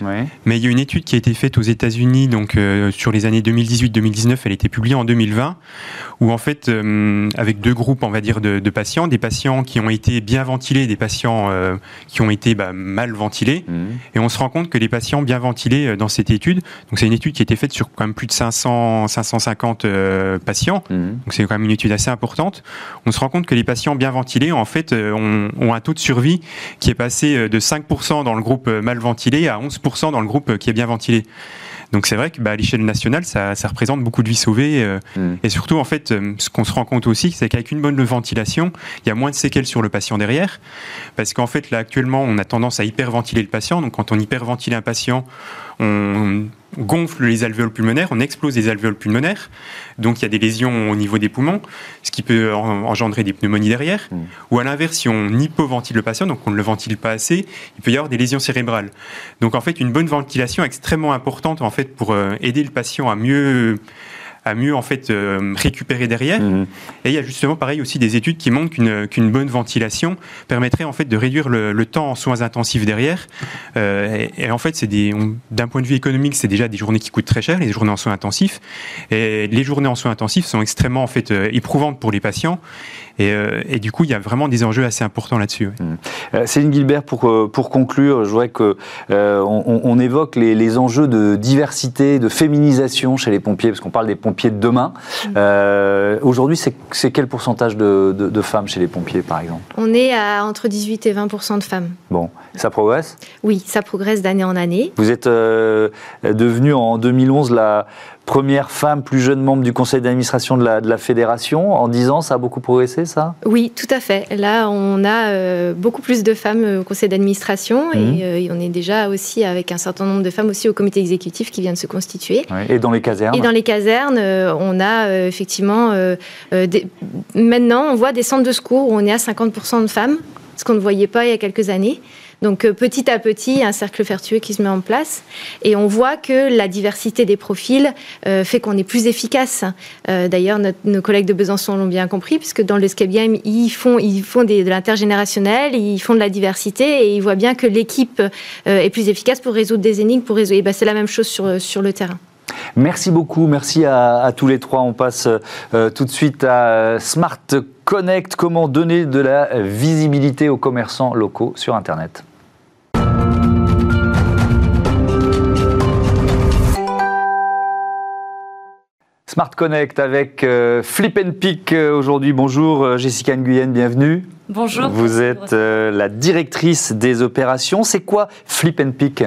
mais il y a une étude qui a été faite aux États-Unis donc euh, sur les années 2018-2019, elle a été publiée en 2020, où en fait euh, avec deux groupes on va dire de, patients, des patients qui ont été bien ventilés, des patients euh, qui ont été bah, mal ventilés, mmh. et on se rend compte que les patients bien ventilés dans cette étude, donc c'est une étude qui a été faite sur quand même plus de 500 500 150 euh, patients, mhm. donc c'est quand même une étude assez importante, on se rend compte que les patients bien ventilés, en fait, euh, ont, un taux de survie qui est passé euh, de 5% dans le groupe mal ventilé à 11% dans le groupe qui est bien ventilé. Donc c'est vrai que bah, à l'échelle nationale, ça, représente beaucoup de vies sauvées. Mhm. Et surtout, en fait, ce qu'on se rend compte aussi, c'est qu'avec une bonne ventilation, il y a moins de séquelles sur le patient derrière. Parce qu'en fait, là, actuellement, on a tendance à hyperventiler le patient. Donc quand on hyperventile un patient, on gonfle les alvéoles pulmonaires, on explose les alvéoles pulmonaires, donc il y a des lésions au niveau des poumons, ce qui peut engendrer des pneumonies derrière. Mm. Ou à l'inverse, si on hypoventile le patient, donc on ne le ventile pas assez, il peut y avoir des lésions cérébrales. Donc en fait, une bonne ventilation est extrêmement importante en fait pour euh, aider le patient à mieux à mieux en fait récupérer derrière. Mhm. Et il y a justement pareil aussi des études qui montrent qu'une bonne ventilation permettrait en fait de réduire le, temps en soins intensifs derrière. et, en fait, c'est d'un point de vue économique, c'est déjà des journées qui coûtent très cher, les journées en soins intensifs. Et les journées en soins intensifs sont extrêmement en fait éprouvantes pour les patients. Euh, et, du coup, il y a vraiment des enjeux assez importants là-dessus. Mmh. Euh, Céline Gilbert, pour, euh, pour conclure, je voudrais qu'on on, évoque les, enjeux de diversité, de féminisation chez les pompiers, parce qu'on parle des pompiers de demain. Mmh. Aujourd'hui, c'est quel pourcentage de, de, femmes chez les pompiers, par exemple? On est à entre 18 et 20% de femmes. Bon, ça progresse? Oui, ça progresse d'année en année. Vous êtes devenue en 2011 la première femme plus jeune membre du conseil d'administration de la, de la, fédération. En 10 ans, ça a beaucoup progressé, ça? Oui, tout à fait. Là, on a euh, beaucoup plus de femmes au conseil d'administration et, mmh. euh, on est déjà aussi avec un certain nombre de femmes aussi au comité exécutif qui vient de se constituer. Et dans les casernes? Et dans les casernes, euh, on a effectivement... Maintenant, on voit des centres de secours où on est à 50% de femmes, ce qu'on ne voyait pas il y a quelques années. Donc euh, petit à petit, un cercle vertueux qui se met en place. Et on voit que la diversité des profils euh, fait qu'on est plus efficace. Euh, d'ailleurs, nos collègues de Besançon l'ont bien compris, puisque dans le Escape Game, ils font, ils font de l'intergénérationnel, ils font de la diversité, et ils voient bien que l'équipe est plus efficace pour résoudre des énigmes, pour résoudre. Et ben, c'est la même chose sur, sur le terrain. Merci beaucoup, merci à, tous les trois. On passe tout de suite à Smart Connect, comment donner de la visibilité aux commerçants locaux sur Internet? Smart Connect avec euh, Flip and Pick euh, aujourd'hui. Bonjour euh, Jessica Nguyen, bienvenue. Bonjour. Vous êtes la directrice des opérations. C'est quoi Flip and Pick?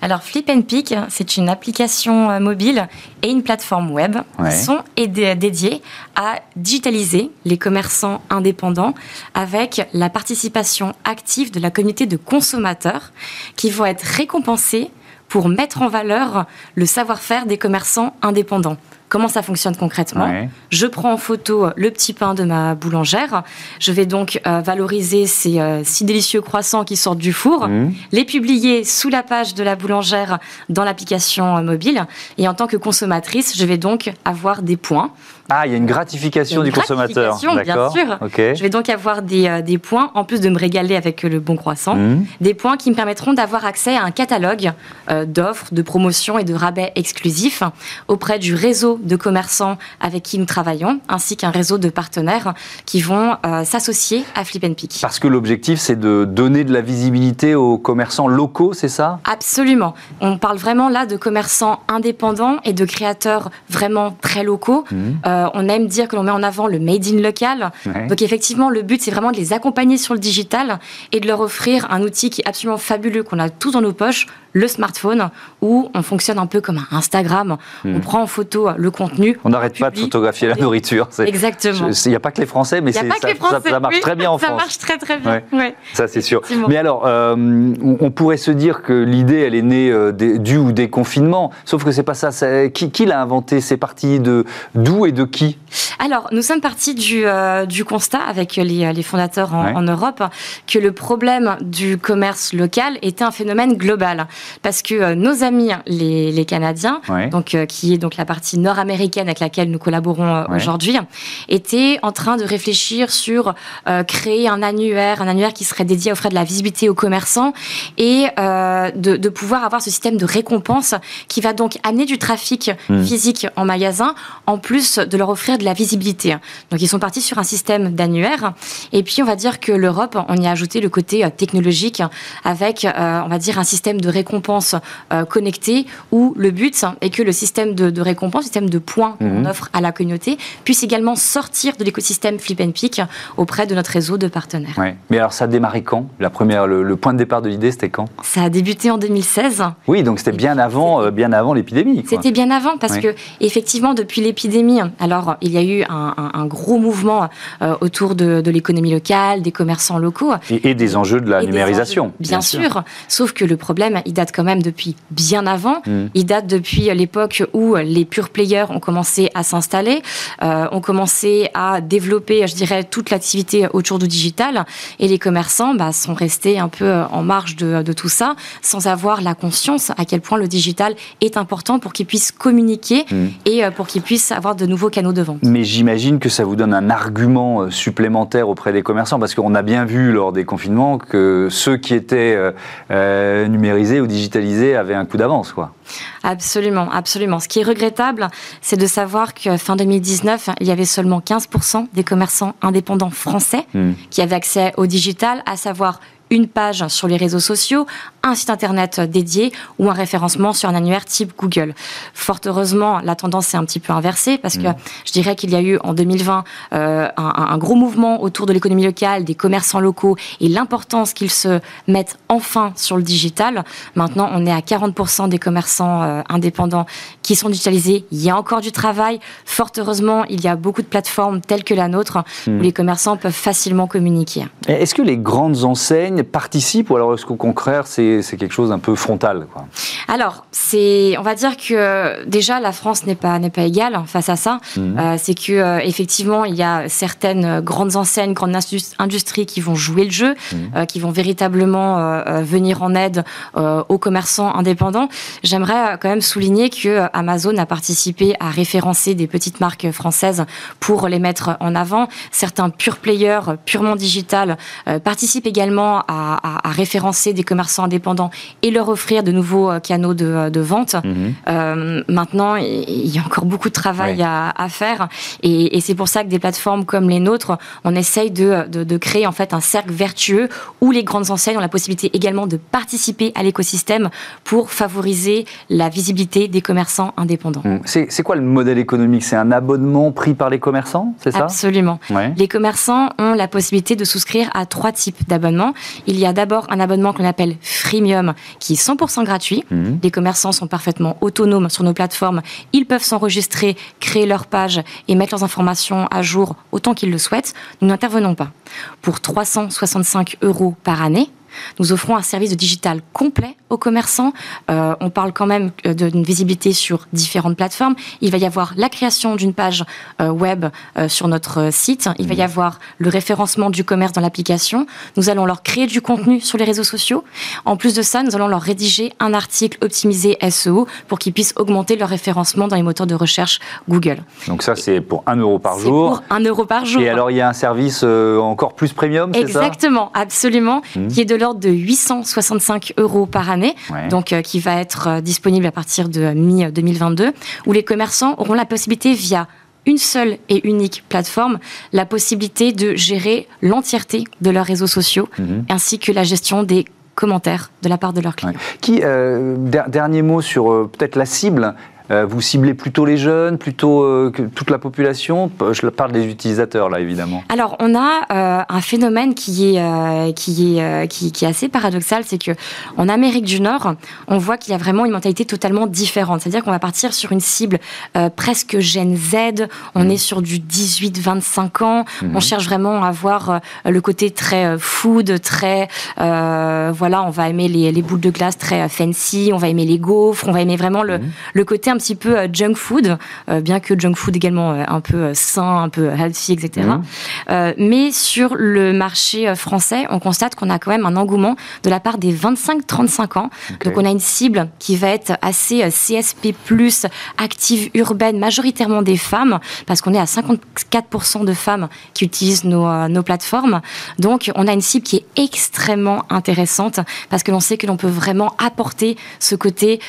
Alors Flip and Pick, c'est une application mobile et une plateforme web qui sont dédiées à digitaliser les commerçants indépendants avec la participation active de la communauté de consommateurs qui vont être récompensés pour mettre en valeur le savoir-faire des commerçants indépendants. Comment ça fonctionne concrètement Je prends en photo le petit pain de ma boulangère. Je vais donc euh, valoriser ces euh, six délicieux croissants qui sortent du four, mmh. les publier sous la page de la boulangère dans l'application euh, mobile. Et en tant que consommatrice, je vais donc avoir des points. Ah, il y a une gratification du consommateur. Bien sûr. Je vais donc avoir des, des, points, en plus de me régaler avec le bon croissant, mmh. des points qui me permettront d'avoir accès à un catalogue d'offres, de promotions et de rabais exclusifs auprès du réseau de commerçants avec qui nous travaillons, ainsi qu'un réseau de partenaires qui vont euh, s'associer à Flip Pick. Parce que l'objectif, c'est de donner de la visibilité aux commerçants locaux, c'est ça? Absolument. On parle vraiment là de commerçants indépendants et de créateurs vraiment très locaux. Mmh. Euh, on aime dire que l'on met en avant le made in local. Donc effectivement, le but, c'est vraiment de les accompagner sur le digital et de leur offrir un outil qui est absolument fabuleux, qu'on a tous dans nos poches, le smartphone, où on fonctionne un peu comme un Instagram. Mmh. On prend en photo le contenu. On n'arrête pas de photographier la nourriture. Exactement. Il n'y a pas que les Français, mais ça, ça, marche très bien en France. Ça marche très très bien. Ça c'est sûr. Mais alors, euh, on pourrait se dire que l'idée, elle est née euh, du ou des confinements, sauf que c'est pas ça. Qui, qui l'a inventé? C'est parti de d'où et de qui? Alors, nous sommes partis du, euh, du constat avec les, les fondateurs en, Europe que le problème du commerce local était un phénomène global, parce que nos amis les, les Canadiens, donc qui est donc la partie nord américaine avec laquelle nous collaborons euh, aujourd'hui, était en train de réfléchir sur euh, créer un annuaire, un annuaire qui serait dédié à offrir de la visibilité aux commerçants et euh, de, pouvoir avoir ce système de récompense qui va donc amener du trafic hmm. physique en magasin, en plus de leur offrir de la visibilité. Donc ils sont partis sur un système d'annuaire. Et puis on va dire que l'Europe, on y a ajouté le côté technologique avec, on va dire, un système de récompense connecté où le but est que le système de, de récompense, le système de points qu'on mhm. offre à la communauté puisse également sortir de l'écosystème Flip and Pick auprès de notre réseau de partenaires. Mais alors ça a démarré quand? La première, le, point de départ de l'idée, c'était quand? Ça a débuté en 2016. Oui, donc c'était bien, avant, euh, bien avant l'épidémie. C'était bien avant parce que effectivement depuis l'épidémie, alors il y a eu un, gros mouvement euh, autour de, l'économie locale, des commerçants locaux et, des enjeux de la numérisation. bien, sûr. Sauf que le problème, il date quand même depuis bien avant. Mm. Il date depuis l'époque où les pure players ont commencé à s'installer, euh, ont commencé à développer, je dirais, toute l'activité autour du digital. Et les commerçants bah, sont restés un peu en marge de, de, tout ça, sans avoir la conscience à quel point le digital est important pour qu'ils puissent communiquer mm. et euh, pour qu'ils puissent avoir de nouveaux canaux de vente. Mais j'imagine que ça vous donne un argument euh, supplémentaire auprès des commerçants, parce qu'on a bien vu lors des confinements que ceux qui étaient euh, numérisés ou digitalisés avaient un coup d'avance, quoi. Absolument, absolument. Ce qui est regrettable, c'est de savoir que fin 2019, il y avait seulement 15% des commerçants indépendants français mm. qui avaient accès au digital, à savoir une page sur les réseaux sociaux, un site internet dédié ou un référencement sur un annuaire type Google. Fort heureusement, la tendance est un petit peu inversée parce que mm. je dirais qu'il y a eu en 2020 euh, un, gros mouvement autour de l'économie locale, des commerçants locaux et l'importance qu'ils se mettent enfin sur le digital. Maintenant, on est à 40% des commerçants euh, indépendants qui sont digitalisés. Il y a encore du travail. Fort heureusement, il y a beaucoup de plateformes telles que la nôtre où mm. les commerçants peuvent facilement communiquer. Est-ce que les grandes enseignes participent ou alors est-ce qu'au contraire c'est quelque chose d'un peu frontal Alors, c'est, on va dire que déjà la France n'est pas n'est pas égale face à ça. Mhm. Euh, c'est que euh, effectivement il y a certaines grandes enseignes, grandes industries qui vont jouer le jeu, mhm. euh, qui vont véritablement venir en aide aux commerçants indépendants. J'aimerais quand même souligner que Amazon a participé à référencer des petites marques françaises pour les mettre en avant. Certains pure players, purement digital, participent également à, référencer des commerçants indépendants et leur offrir de nouveaux euh, canaux de, euh, vente. Mhm. Euh, maintenant, il y a encore beaucoup de travail à, faire et, c'est pour ça que des plateformes comme les nôtres, on essaye de, créer en fait un cercle vertueux où les grandes enseignes ont la possibilité également de participer à l'écosystème pour favoriser la visibilité des commerçants indépendants. Mhm. C'est quoi le modèle économique? C'est un abonnement pris par les commerçants, c'est ça? Absolument. Les commerçants ont la possibilité de souscrire à trois types d'abonnements. Il y a d'abord un abonnement qu'on appelle freemium, qui est 100% gratuit. Mhm. Les commerçants sont parfaitement autonomes sur nos plateformes. Ils peuvent s'enregistrer, créer leur page et mettre leurs informations à jour autant qu'ils le souhaitent. Nous n'intervenons pas. Pour 365 euros par année, nous offrons un service de digital complet aux commerçants. Euh, on parle quand même euh, d'une visibilité sur différentes plateformes. Il va y avoir la création d'une page euh, web sur notre site. Il va y mmh. avoir le référencement du commerce dans l'application. Nous allons leur créer du contenu sur les réseaux sociaux. En plus de ça, nous allons leur rédiger un article optimisé SEO pour qu'ils puissent augmenter leur référencement dans les moteurs de recherche Google. Donc ça, c'est pour 1 euro par jour. pour 1 euro par jour. Et alors, il y a un service encore plus premium, c'est ça? Exactement, absolument, mmh. qui est de l'ordre de 865 euros par année, donc euh, qui va être euh, disponible à partir de mi-2022, où les commerçants auront la possibilité via une seule et unique plateforme, la possibilité de gérer l'entièreté de leurs réseaux sociaux, mhm. ainsi que la gestion des commentaires de la part de leurs clients. Qui, euh, dernier mot sur peut-être la cible, euh, vous ciblez plutôt les jeunes, plutôt euh, toute la population? Je parle des utilisateurs là, évidemment. Alors, on a euh, un phénomène qui est qui est qui, est assez paradoxal, c'est que en Amérique du Nord, on voit qu'il y a vraiment une mentalité totalement différente. C'est-à-dire qu'on va partir sur une cible presque Gen Z. On mmh. est sur du 18-25 ans. Mmh. On cherche vraiment à avoir le côté très food, très voilà, on va aimer les, les, boules de glace très fancy. On va aimer les gaufres. On va aimer vraiment le, mmh. le côté un petit peu euh, junk food, euh, bien que junk food également euh, un peu sain, un peu healthy, etc. Mhm. mais sur le marché français, on constate qu'on a quand même un engouement de la part des 25-35 ans. Donc on a une cible qui va être assez CSP+, active urbaine, majoritairement des femmes, parce qu'on est à 54% de femmes qui utilisent nos, nos plateformes. Donc on a une cible qui est extrêmement intéressante, parce que l'on sait que l'on peut vraiment apporter ce côté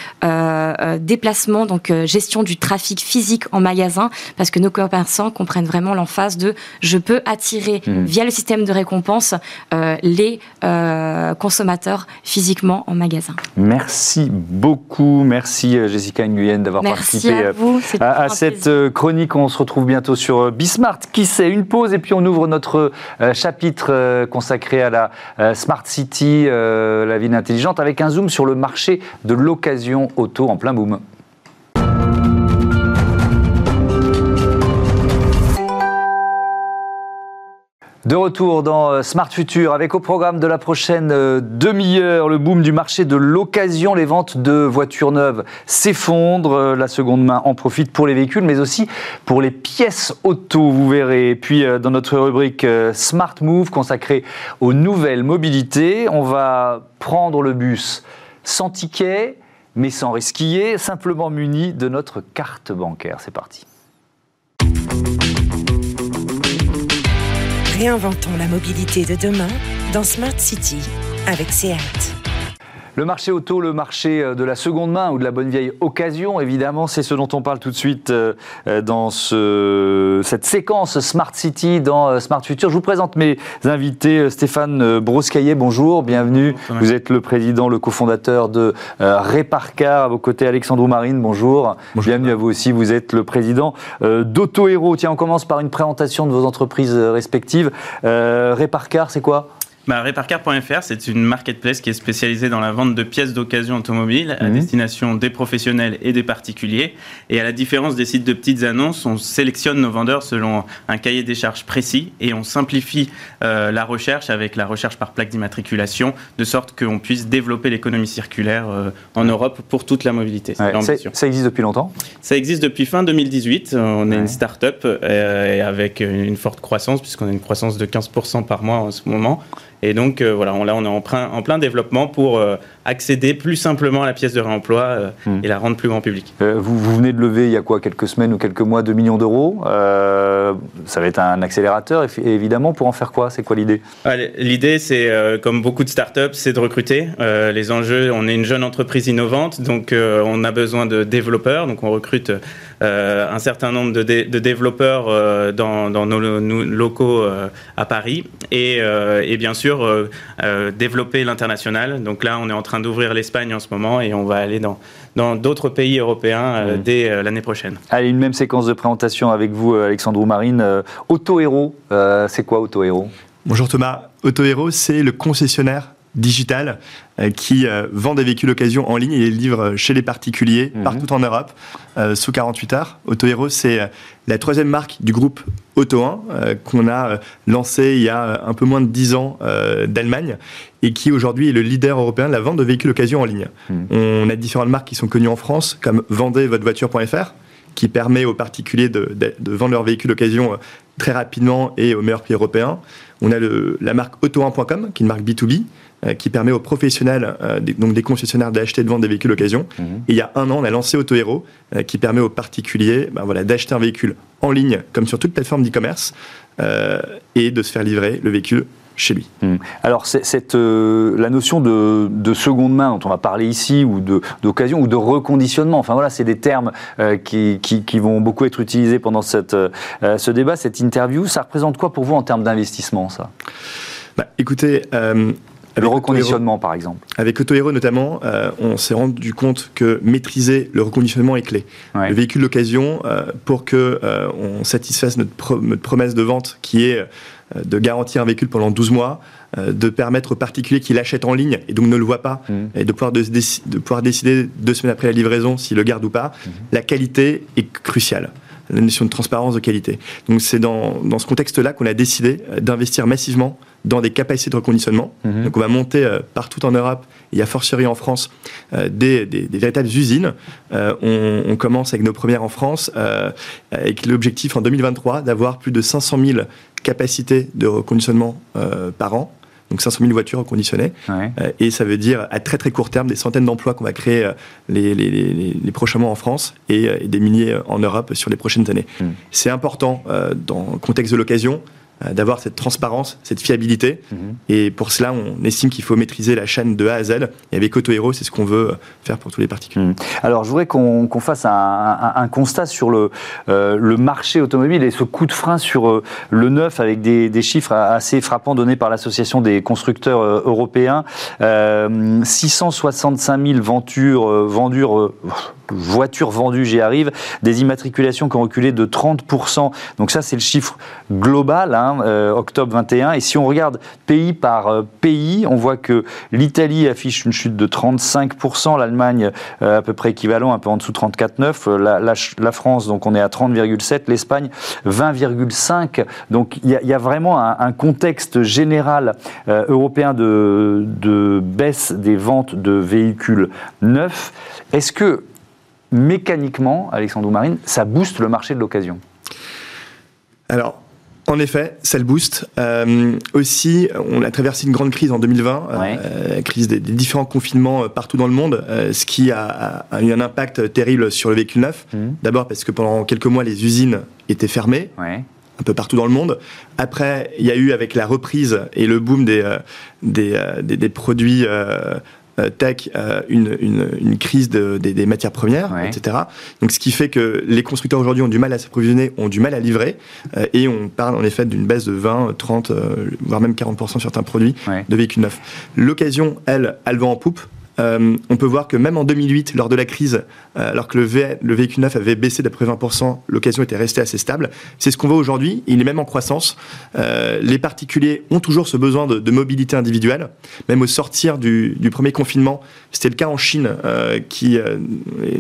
déplacement, donc donc euh, gestion du trafic physique en magasin, parce que nos commerçants comprennent vraiment l'emphase de je peux attirer mmh. via le système de récompense euh, les euh, consommateurs physiquement en magasin. Merci beaucoup, merci Jessica Nguyen d'avoir participé à, à, cette chronique. On se retrouve bientôt sur Bismart. Qui sait Une pause et puis on ouvre notre chapitre consacré à la Smart City, la ville intelligente, avec un zoom sur le marché de l'occasion auto en plein boom. De retour dans euh, Smart Future avec au programme de la prochaine euh, demi-heure le boom du marché de l'occasion. Les ventes de voitures neuves s'effondrent. Euh, la seconde main en profite pour les véhicules mais aussi pour les pièces auto, vous verrez. puis dans notre rubrique Smart Move consacrée aux nouvelles mobilités, on va prendre le bus sans ticket mais sans risquiller, simplement muni de notre carte bancaire. C'est parti. Réinventons la mobilité de demain dans Smart City avec SEAT. Le marché auto, le marché euh, de la seconde main ou de la bonne vieille occasion, évidemment, c'est ce dont on parle tout de suite euh, euh, dans cette séquence Smart City dans Smart Future. Je vous présente mes invités. Stéphane Broscaillet, bonjour, bienvenue. vous êtes le président, le cofondateur de Réparcar. À vos côtés, Alexandre Marine, bonjour. Bienvenue à vous aussi. Vous êtes le président d'Auto Hero. Tiens, on commence par une présentation de vos entreprises respectives. Réparcar, c'est quoi? Bah, Reparcar.fr, c'est une marketplace qui est spécialisée dans la vente de pièces d'occasion automobile à mhm. destination des professionnels et des particuliers. Et à la différence des sites de petites annonces, on sélectionne nos vendeurs selon un cahier des charges précis et on simplifie euh, la recherche avec la recherche par plaque d'immatriculation, de sorte qu'on puisse développer l'économie circulaire euh, en Europe pour toute la mobilité. ça existe depuis longtemps? Ça existe depuis fin 2018. On est une start-up euh, avec une forte croissance, puisqu'on a une croissance de 15% par mois en ce moment. Et donc, euh, voilà, on, là, on est en plein, en plein développement pour euh, accéder plus simplement à la pièce de réemploi euh, hmm. et la rendre plus grand public. Vous, vous, venez de lever il y a quoi, quelques semaines ou quelques mois, 2 millions d'euros. ça va être un accélérateur, évidemment. Pour en faire quoi C'est quoi l'idée? L'idée, c'est, comme beaucoup de startups, c'est de recruter. les enjeux, on est une jeune entreprise innovante, donc on a besoin de développeurs. Donc, on recrute un certain nombre de, de développeurs dans, dans, nos, locaux à Paris. Et, et bien sûr, euh, euh, développer l'international. Donc là, on est en train d'ouvrir l'Espagne en ce moment et on va aller dans dans d'autres pays européens euh, mmh. dès l'année prochaine. Allez, une même séquence de présentation avec vous, Alexandre Marine. Auto Hero, c'est quoi Auto Hero Bonjour Thomas. Auto Hero, c'est le concessionnaire digital euh, qui euh, vend des véhicules d'occasion en ligne et les livre chez les particuliers mhm. partout en Europe euh, sous 48 heures. Auto Hero, c'est la troisième marque du groupe Auto 1 qu'on a lancé il y a un peu moins de 10 ans d'Allemagne et qui aujourd'hui est le leader européen de la vente de véhicules d'occasion en ligne. Mhm. On a différentes marques qui sont connues en France comme vendezvotrevoiture.fr qui permet aux particuliers de, vendre leurs véhicules d'occasion très rapidement et au meilleur prix européen. On a le, la marque auto1.com, qui est une marque B2B, euh, qui permet aux professionnels, euh, donc des concessionnaires, d'acheter et de vendre des véhicules d'occasion. Mhm. Et il y a un an, on a lancé Auto Hero, euh, qui permet aux particuliers ben voilà, d'acheter un véhicule en ligne, comme sur toute plateforme d'e-commerce, et de se faire livrer le véhicule chez lui. Mhm. Alors, cette, la notion de, seconde main dont on va parler ici, ou d'occasion, ou de reconditionnement, enfin voilà, c'est des termes qui, qui, vont beaucoup être utilisés pendant cette, ce débat, cette interview. Ça représente quoi pour vous en termes d'investissement, ça? Bah, Écoutez, le reconditionnement, par exemple. Avec Autohero notamment, euh, on s'est rendu compte que maîtriser le reconditionnement est clé. Le véhicule d'occasion, euh, pour que euh, on satisfasse notre, promesse de vente, qui est de garantir un véhicule pendant 12 mois, de permettre aux particuliers qui l'achètent en ligne et donc ne le voient pas, mmh. et de pouvoir, de, pouvoir décider deux semaines après la livraison s'il le garde ou pas, mmh. la qualité est cruciale la notion de transparence de qualité. Donc c'est dans, dans ce contexte-là qu'on a décidé d'investir massivement dans des capacités de reconditionnement. Mhm. Donc on va monter euh, partout en Europe, et a fortiori en France, euh, des, des, véritables usines. Euh, on, on, commence avec nos premières en France, avec l'objectif en 2023 d'avoir plus de 500 000 capacités de reconditionnement par an donc 500 000 voitures reconditionnées. et ça veut dire à très très court terme des centaines d'emplois qu'on va créer les, les, les, les, prochains mois en France et, des milliers en Europe sur les prochaines années. Hmm. C'est important dans le contexte de l'occasion euh, d'avoir cette transparence, cette fiabilité. Mhm. Et pour cela, on estime qu'il faut maîtriser la chaîne de A à Z. Et avec AutoHero, c'est ce qu'on veut faire pour tous les particuliers. Mhm. Alors, je voudrais qu'on fasse un, constat sur le, euh, le, marché automobile et ce coup de frein sur euh, le neuf avec des, des, chiffres assez frappants donnés par l'Association des constructeurs européens. 665 000 voitures vendues voitures vendues, j'y arrive, des immatriculations qui ont reculé de 30%. Donc ça, c'est le chiffre global, hein, euh, octobre 21. Et si on regarde pays par euh, pays, on voit que l'Italie affiche une chute de 35%, l'Allemagne euh, à peu près équivalent, un peu en dessous 34,9%, la, la, France, donc on est à 30,7%, l'Espagne 20,5%. Donc il y, a vraiment un, contexte général européen de, de baisse des ventes de véhicules neufs. Est-ce que mécaniquement, Alexandre Marine, ça booste le marché de l'occasion Alors, en effet, ça le booste. Euh, aussi, on a traversé une grande crise en 2020, euh, crise des, différents confinements euh, partout dans le monde, ce qui a, eu un impact terrible sur le véhicule neuf. Mmh. D'abord parce que pendant quelques mois, les usines étaient fermées. un peu partout dans le monde. Après, il y a eu avec la reprise et le boom des, des, produits euh, tech euh, une, une, crise des, matières premières, etc. Donc, ce qui fait que les constructeurs aujourd'hui ont du mal à s'approvisionner, ont du mal à livrer, euh, et on parle en effet d'une baisse de 20, 30, voire même 40% sur certains produits de véhicules neufs. L'occasion, elle, elle va en poupe. Euh, on peut voir que même en 2008, lors de la crise, euh, alors que le, le, véhicule neuf avait baissé d'après 20%, l'occasion était restée assez stable. C'est ce qu'on voit aujourd'hui, il est même en croissance. Euh, les particuliers ont toujours ce besoin de, mobilité individuelle, même au sortir du, premier confinement. C'était le cas en Chine, qui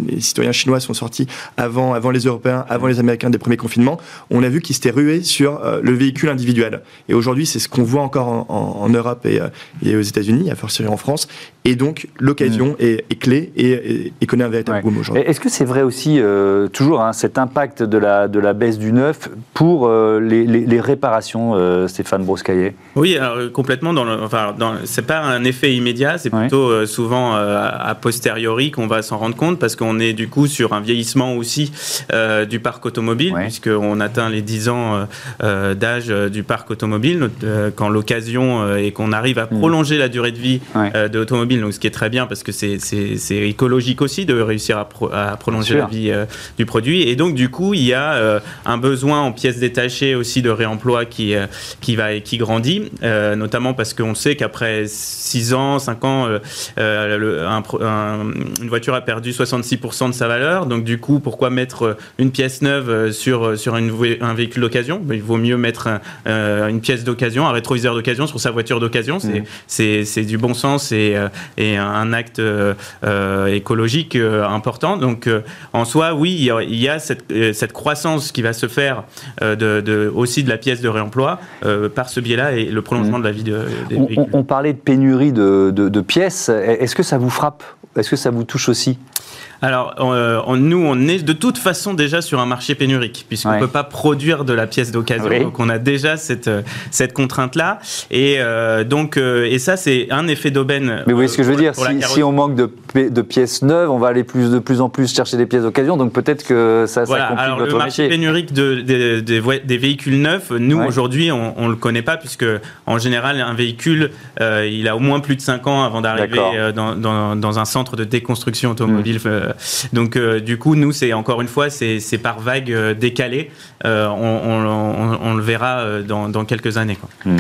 les, citoyens chinois sont sortis avant, les Européens, avant les Américains des premiers confinements. On a vu qu'ils s'étaient rués sur le véhicule individuel. Et aujourd'hui, c'est ce qu'on voit encore en, Europe et, et aux États-Unis, à fortiori en France. Et donc, l'occasion mm. est, clé et, connaît un véritable boom aujourd'hui. Est-ce que c'est vrai aussi, euh, toujours, hein, cet impact de la, de la baisse du neuf pour euh, les, réparations, euh, Stéphane Broscaillet Oui, complètement. Dans le, enfin, c'est pas un effet immédiat, c'est plutôt souvent a posteriori qu'on va s'en rendre compte parce qu'on est du coup sur un vieillissement aussi du parc automobile, puisqu'on atteint les 10 ans d'âge du parc automobile, quand l'occasion et qu'on arrive à mm. prolonger la durée de vie de l'automobile, donc ce qui est très bien parce que c'est écologique aussi de réussir à, prolonger la vie euh, du produit. Et donc, du coup, il y a euh, un besoin en pièces détachées aussi de réemploi qui, euh, qui, va, qui grandit, notamment parce qu'on sait qu'après 6 ans, 5 ans, une voiture a perdu 66% de sa valeur. Donc, du coup, pourquoi mettre une pièce neuve sur, sur une, un véhicule d'occasion? Il vaut mieux mettre une pièce d'occasion, un rétroviseur d'occasion sur sa voiture d'occasion. C'est mmh. du bon sens et, et un acte euh, euh, écologique euh, important. Donc, en soi, oui, il y a, cette, cette, croissance qui va se faire de, aussi de la pièce de réemploi par ce biais-là et le prolongement mmh. de la vie de, des on, véhicules. On, parlait de pénurie de, de pièces. Est-ce que ça vous frappe? Est-ce que ça vous touche aussi? Alors, euh, nous, on est de toute façon déjà sur un marché pénurique, puisqu'on ne peut pas produire de la pièce d'occasion. Donc, on a déjà cette, euh, cette contrainte-là. Et euh, donc, et ça, c'est un effet d'aubaine. Mais vous voyez ce que je veux dire si, on manque de, de, pièces neuves, on va aller plus, de plus en plus chercher des pièces d'occasion. Donc, peut-être que ça, voilà. ça Alors, le marché pénurique de, des véhicules neufs, nous, aujourd'hui, on ne le connaît pas, puisque en général, un véhicule, il a au moins plus de 5 ans avant d'arriver dans, dans, dans, un centre de déconstruction automobile. Mmh. Euh, donc euh, du coup, nous, c'est encore une fois, c'est par vague euh, décalée. On, le verra dans, quelques années. Mmh.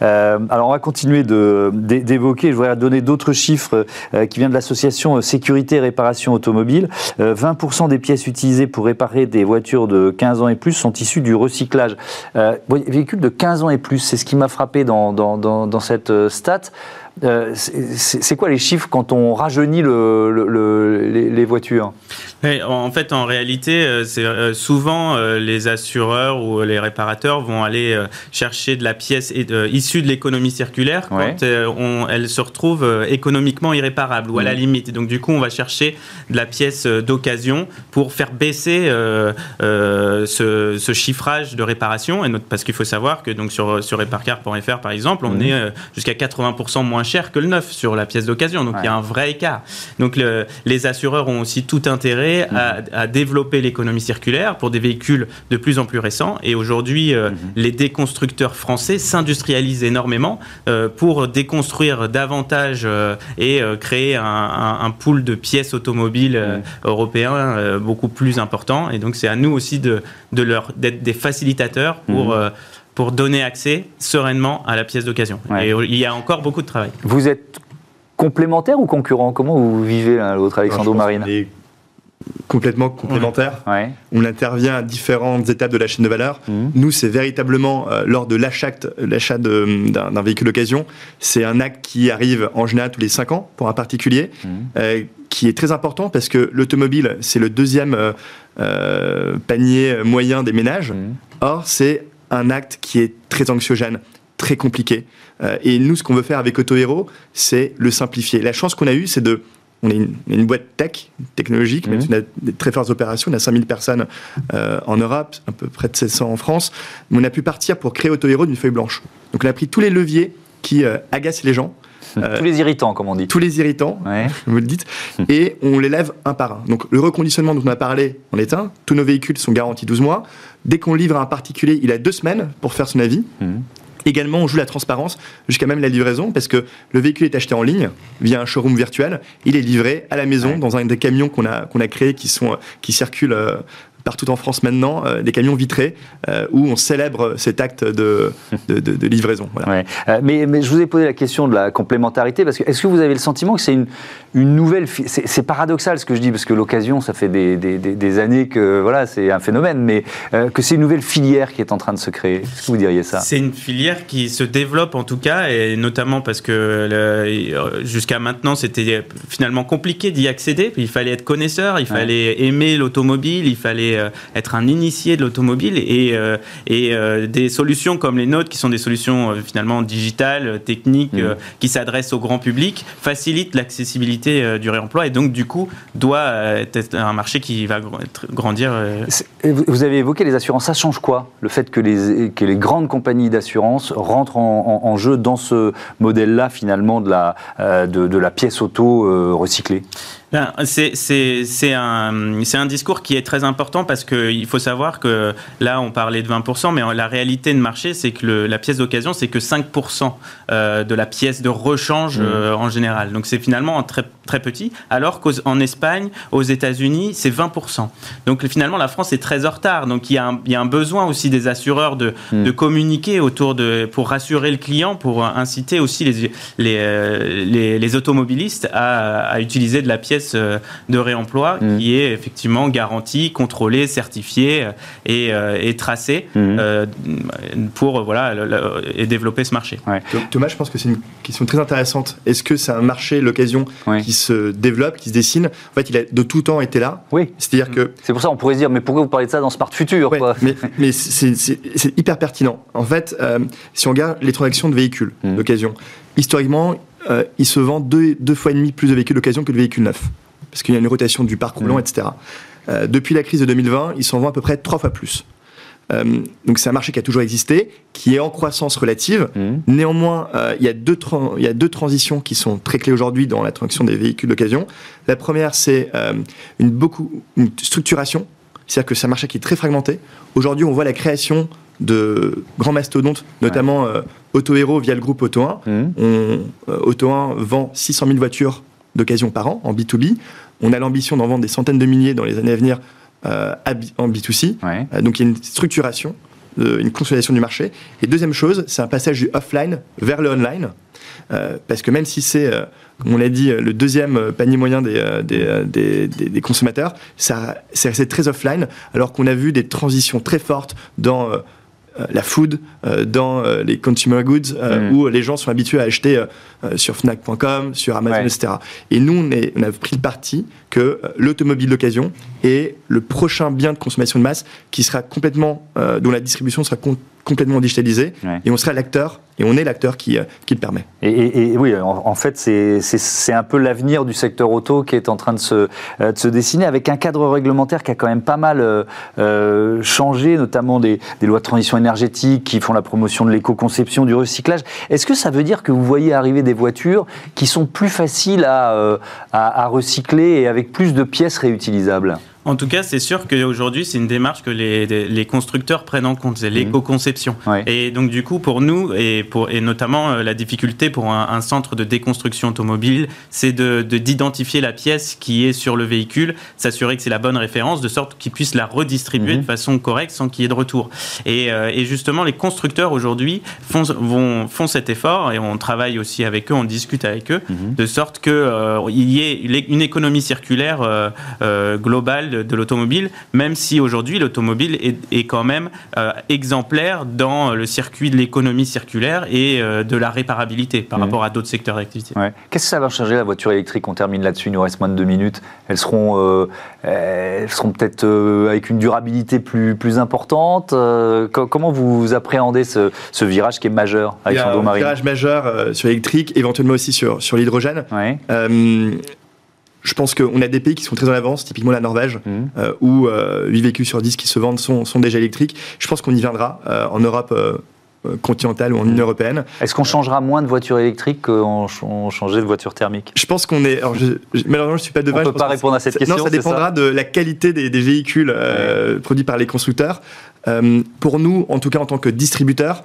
alors on va continuer d'évoquer. Je voudrais donner d'autres chiffres qui viennent de l'association Sécurité et Réparation Automobile. 20% des pièces utilisées pour réparer des voitures de 15 ans et plus sont issues du recyclage. véhicules de 15 ans et plus, c'est ce qui m'a frappé dans, dans cette stat. Euh, c'est quoi les chiffres quand on rajeunit les, voitures? En fait, en réalité, euh, c'est euh, souvent les assureurs ou les réparateurs vont aller chercher de la pièce issue de l'économie circulaire quand elle se retrouve économiquement irréparable ou à la mmh. limite. Donc du coup, on va chercher de la pièce d'occasion pour faire baisser ce, chiffrage de réparation. Et parce qu'il faut savoir que donc sur, sur reparcar.fr par exemple, on mmh. est jusqu'à 80% moins cher que le neuf sur la pièce d'occasion. Donc il y a un vrai écart. Donc les assureurs ont aussi tout intérêt à, mhm. développer l'économie circulaire pour des véhicules de plus en plus récents. Et aujourd'hui, euh, mhm. les déconstructeurs français s'industrialisent énormément euh, pour déconstruire davantage euh, et créer un, pool de pièces automobiles mhm. européens beaucoup plus important. Et donc c'est à nous aussi de, de leur d'être des facilitateurs pour pour donner accès sereinement à la pièce d'occasion. Et il y a encore beaucoup de travail. Vous êtes complémentaire ou concurrent? Comment vous vivez l'un l'autre, Alexandre Marine complètement complémentaires. On intervient à différentes étapes de la chaîne de valeur. Mmh. Nous, c'est véritablement lors de l'achat d'un véhicule d'occasion, c'est un acte qui arrive en général tous les 5 ans pour un particulier, mmh. qui est très important parce que l'automobile, c'est le deuxième panier moyen des ménages. Mmh. Or, c'est un acte qui est très anxiogène, très compliqué. Euh, et nous, ce qu'on veut faire avec Autohero, c'est le simplifier. La chance qu'on a eue, c'est de on est une, boîte tech, technologique, mais on a des très fortes opérations. On a 5000 personnes euh, en Europe, à peu près de 700 en France. Mais on a pu partir pour créer Autohero d'une feuille blanche. Donc on a pris tous les leviers qui euh, agacent les gens. (laughs) tous les irritants, comme on dit. Tous les irritants, (laughs) vous le dites. et on les lève un par un. Donc le reconditionnement dont on a parlé, on est un. Tous nos véhicules sont garantis 12 mois. Dès qu'on livre à un particulier, il a deux semaines pour faire son avis. Également, on joue la transparence jusqu'à même la livraison parce que le véhicule est acheté en ligne via un showroom virtuel. Il est livré à la maison dans un des camions qu'on a, qu'on a créés qui, sont, qui circulent euh, partout en France maintenant, euh, des camions vitrés euh, où on célèbre cet acte de, de, livraison. Voilà. Euh, mais, mais, je vous ai posé la question de la complémentarité parce que est-ce que vous avez le sentiment que c'est une, une nouvelle. C'est paradoxal ce que je dis parce que l'occasion, ça fait des, des, des, années que voilà, c'est un phénomène, mais que c'est une nouvelle filière qui est en train de se créer. Est-ce que vous diriez ça? C'est une filière qui se développe en tout cas, et notamment parce que jusqu'à maintenant, c'était finalement compliqué d'y accéder. Il fallait être connaisseur, il fallait aimer l'automobile, il fallait euh, être un initié de l'automobile et, euh, et euh, des solutions comme les nôtres, qui sont des solutions finalement digitales, techniques, mmh. qui s'adressent au grand public, facilitent l'accessibilité du réemploi et donc du coup doit être un marché qui va grandir. Vous avez évoqué les assurances, ça change quoi Le fait que les, que les grandes compagnies d'assurance rentrent en, jeu dans ce modèle-là finalement de la, de, de la pièce auto recyclée? C'est un, un discours qui est très important parce qu'il faut savoir que là, on parlait de 20%, mais la réalité de marché, c'est que le, la pièce d'occasion, c'est que 5% euh, de la pièce de rechange mmh. euh, en général. Donc c'est finalement très, très petit, alors qu'en Espagne, aux États-Unis, c'est 20%. Donc finalement, la France est très en retard. Donc il y a un, il y a un besoin aussi des assureurs de, mmh. de, communiquer autour de, pour rassurer le client, pour inciter aussi les, les, euh, les, les automobilistes à, à utiliser de la pièce euh, de réemploi mmh. qui est effectivement garantie, contrôlée, certifiée euh, et, euh, et tracée mmh. pour voilà, et développer ce marché. Thomas, je pense que c'est une question très intéressante. Est-ce que c'est un marché, l'occasion, qui se développe, qui se dessine? En fait, il a de tout temps été là. Oui. C'est-à-dire que. C'est pour ça qu'on pourrait se dire, mais pourquoi vous parlez de ça dans Smart Future Mais, mais c'est hyper pertinent. En fait, si on regarde les transactions de véhicules mmh. d'occasion, historiquement, euh, il se vend deux, deux, fois et demi plus de véhicules d'occasion que de véhicules neufs, parce qu'il y a une rotation du parc roulant, mmh. etc. Euh, depuis la crise de 2020, il s'en vend à peu près trois fois plus. Euh, donc c'est un marché qui a toujours existé, qui est en croissance relative. Mmh. Néanmoins, il, y a deux il y a deux transitions qui sont très clés aujourd'hui dans la transaction des véhicules d'occasion. La première, c'est une, beaucoup, une structuration, c'est-à-dire que c'est un marché qui est très fragmenté. Aujourd'hui, on voit la création de grands mastodontes, notamment ouais. Euh, via le groupe Auto 1. Mmh. On, euh, Auto 1 vend 600 000 voitures d'occasion par an en B2B. On a l'ambition d'en vendre des centaines de milliers dans les années à venir euh, en B2C. donc il y a une structuration, une consolidation du marché. Et deuxième chose, c'est un passage du offline vers le online. parce que même si c'est, comme on l'a dit, le deuxième panier moyen des, des, des consommateurs, ça, c'est très offline, alors qu'on a vu des transitions très fortes dans euh, la food, euh, dans euh, les consumer goods, mm. où les gens sont habitués à acheter sur Fnac.com, sur Amazon, etc. Et nous, on, est, on, a pris le parti que l'automobile d'occasion est le prochain bien de consommation de masse qui sera complètement, dont la distribution sera complètement digitalisée, et on sera l'acteur et on est l'acteur qui, euh, qui, le permet. Et, oui, en, fait, c'est un peu l'avenir du secteur auto qui est en train de se, euh, de se, dessiner avec un cadre réglementaire qui a quand même pas mal euh, changé, notamment des, des, lois de transition énergétique qui font la promotion de l'éco-conception, du recyclage. Est-ce que ça veut dire que vous voyez arriver des voitures qui sont plus faciles à, à, à recycler et avec plus de pièces réutilisables? En tout cas, c'est sûr qu'aujourd'hui, c'est une démarche que les, les, constructeurs prennent en compte, c'est mhm. l'éco-conception. Et donc, du coup, pour nous, et, pour, et notamment euh, la difficulté pour un, centre de déconstruction automobile, c'est d'identifier de, d'identifier la pièce qui est sur le véhicule, s'assurer que c'est la bonne référence, de sorte qu'ils puissent la redistribuer mhm. de façon correcte sans qu'il y ait de retour. Et, euh, et justement, les constructeurs aujourd'hui font, vont, font cet effort, et on travaille aussi avec eux, on discute avec eux, mhm. de sorte qu'il euh, y ait une économie circulaire globale de, l'automobile, même si aujourd'hui l'automobile est, quand même exemplaire dans le circuit de l'économie circulaire et de la réparabilité par mmh. rapport à d'autres secteurs d'activité. Qu'est-ce que ça va changer la voiture électrique? On termine là-dessus, il nous reste moins de deux minutes. Elles seront, elles seront peut-être avec une durabilité plus, plus importante. comment vous appréhendez ce, ce virage qui est majeur avec Il y a un virage majeur sur l'électrique, éventuellement aussi sur, sur l'hydrogène. Euh, je pense qu'on a des pays qui sont très en avance, typiquement la Norvège, mmh. euh, où 8 euh, véhicules sur 10 qui se vendent sont, sont déjà électriques. Je pense qu'on y viendra en Europe continentale ou en Union européenne. Est-ce qu'on changera moins de voitures électriques qu'on changeait de voitures thermiques? Je pense qu'on est. Alors je, malheureusement, je suis pas devant. On ne peut pas répondre à cette question. Non, ça dépendra de la qualité des, véhicules produits par les constructeurs. pour nous, en tout cas en tant que distributeurs,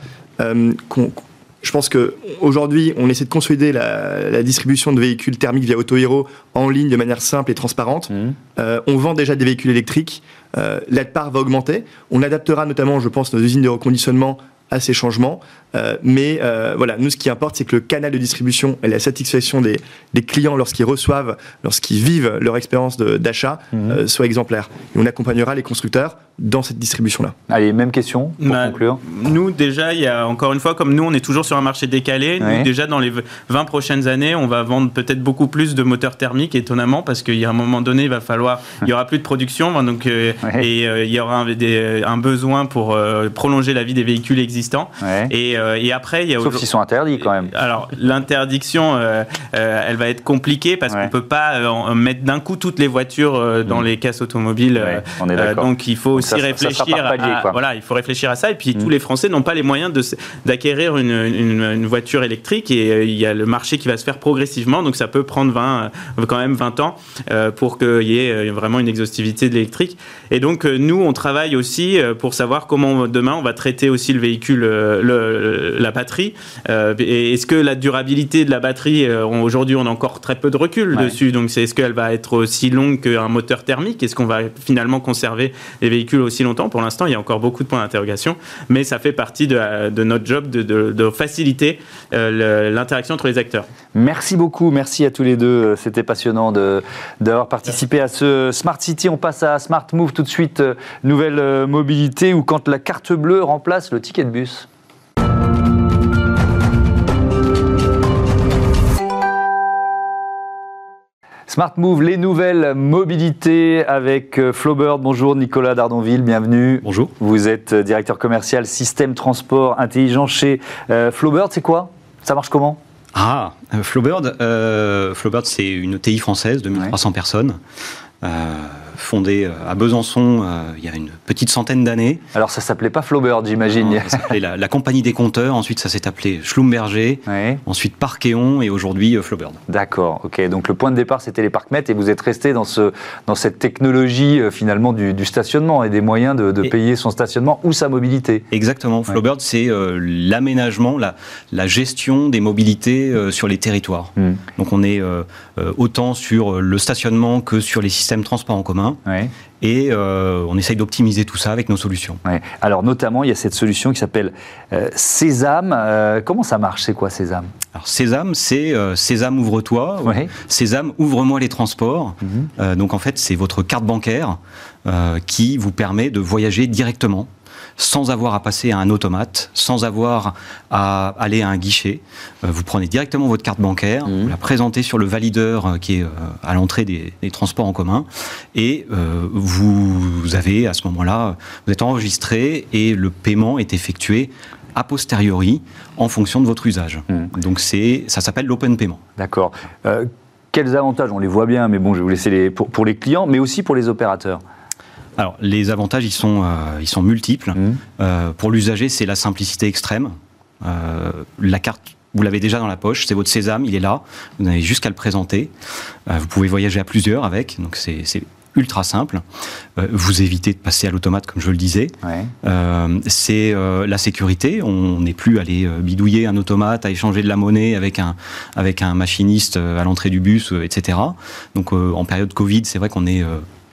je pense qu'aujourd'hui, on essaie de consolider la, distribution de véhicules thermiques via AutoHero en ligne de manière simple et transparente. Mmh. Euh, on vend déjà des véhicules électriques. Euh, la part va augmenter. On adaptera notamment, je pense, nos usines de reconditionnement à ces changements. Euh, mais euh, voilà, nous, ce qui importe, c'est que le canal de distribution et la satisfaction des, des clients lorsqu'ils reçoivent, lorsqu'ils vivent leur expérience d'achat, mmh. euh, soit exemplaire. Et on accompagnera les constructeurs dans cette distribution-là. Allez, même question pour bah, conclure. Nous, déjà, il y a encore une fois, comme nous, on est toujours sur un marché décalé. Nous, déjà, dans les 20 prochaines années, on va vendre peut-être beaucoup plus de moteurs thermiques, étonnamment, parce qu'il y a un moment donné, il va falloir, il y aura plus de production, donc, et il y aura un, un besoin pour prolonger la vie des véhicules existants. Et euh, et après, il y a sauf s'ils sont interdits quand même. Alors l'interdiction, euh, euh, elle va être compliquée parce qu'on qu'on peut pas mettre d'un coup toutes les voitures dans mm. les caisses automobiles. on est donc il faut aussi réfléchir. à, voilà, il faut réfléchir à ça. Et puis tous mm. les Français n'ont pas les moyens d'acquérir une, une, voiture électrique et il y a le marché qui va se faire progressivement. Donc ça peut prendre 20, quand même 20 ans pour qu'il y ait vraiment une exhaustivité de l'électrique. Et donc nous, on travaille aussi pour savoir comment demain on va traiter aussi le véhicule, le, la batterie. Euh, est-ce que la durabilité de la batterie, euh, aujourd'hui, on a encore très peu de recul dessus. Donc, est-ce qu'elle va être aussi longue qu'un moteur thermique? Est-ce qu'on va finalement conserver les véhicules aussi longtemps? Pour l'instant, il y a encore beaucoup de points d'interrogation, mais ça fait partie de, notre job de, faciliter euh, l'interaction entre les acteurs. Merci beaucoup, merci à tous les deux. C'était passionnant d'avoir participé à ce Smart City. On passe à Smart Move tout de suite, nouvelle mobilité, ou quand la carte bleue remplace le ticket de bus. Smart Move, les nouvelles mobilités avec euh, Flowbird. Bonjour Nicolas Dardonville, bienvenue. Bonjour. Vous êtes euh, directeur commercial système transport intelligent chez euh, Flowbird. C'est quoi? Ça marche comment? Ah, Flowbird, Flowbird c'est une ETI française de 1300 personnes euh, à Besançon euh, il y a une petite centaine d'années. Alors ça s'appelait pas Flaubert, j'imagine. Ça s'appelait la, Compagnie des compteurs, ensuite ça s'est appelé Schlumberger, ensuite Parkeon et aujourd'hui euh, Flaubert. D'accord, ok. Donc le point de départ c'était les parcs-mètres et vous êtes resté dans, ce, dans cette technologie finalement du, stationnement et des moyens de, payer son stationnement ou sa mobilité. Exactement. Flaubert c'est l'aménagement, la, la, gestion des mobilités sur les territoires. Hmm. Donc on est autant sur le stationnement que sur les systèmes de transport en commun et euh, on essaye d'optimiser tout ça avec nos solutions. Alors notamment, il y a cette solution qui s'appelle euh, Sésame. Euh, comment ça marche? C'est quoi Sésame? Alors Sésame, c'est Sésame ouvre-toi. Sésame ouvre-moi les transports. Mhm. donc en fait, c'est votre carte bancaire qui vous permet de voyager directement sans avoir à passer à un automate, sans avoir à aller à un guichet. Euh, vous prenez directement votre carte bancaire, mmh. vous la présentez sur le valideur euh, qui est euh, à l'entrée des, transports en commun, et vous avez à ce moment-là, vous êtes enregistré et le paiement est effectué a posteriori en fonction de votre usage. Mmh. Donc c'est, ça s'appelle l'open payment. D'accord. quels avantages On les voit bien, mais bon, je vais vous laisser les, pour les clients, mais aussi pour les opérateurs. Alors, les avantages, ils sont, euh, ils sont multiples. Mmh. Euh, pour l'usager, c'est la simplicité extrême. Euh, la carte, vous l'avez déjà dans la poche, c'est votre sésame, il est là. Vous n'avez juste qu'à le présenter. vous pouvez voyager à plusieurs avec, donc c'est ultra simple. vous évitez de passer à l'automate, comme je le disais. c'est la sécurité. On n'est plus allé bidouiller un automate, à échanger de la monnaie avec un, avec un machiniste à l'entrée du bus, etc. Donc en période Covid, c'est vrai qu'on est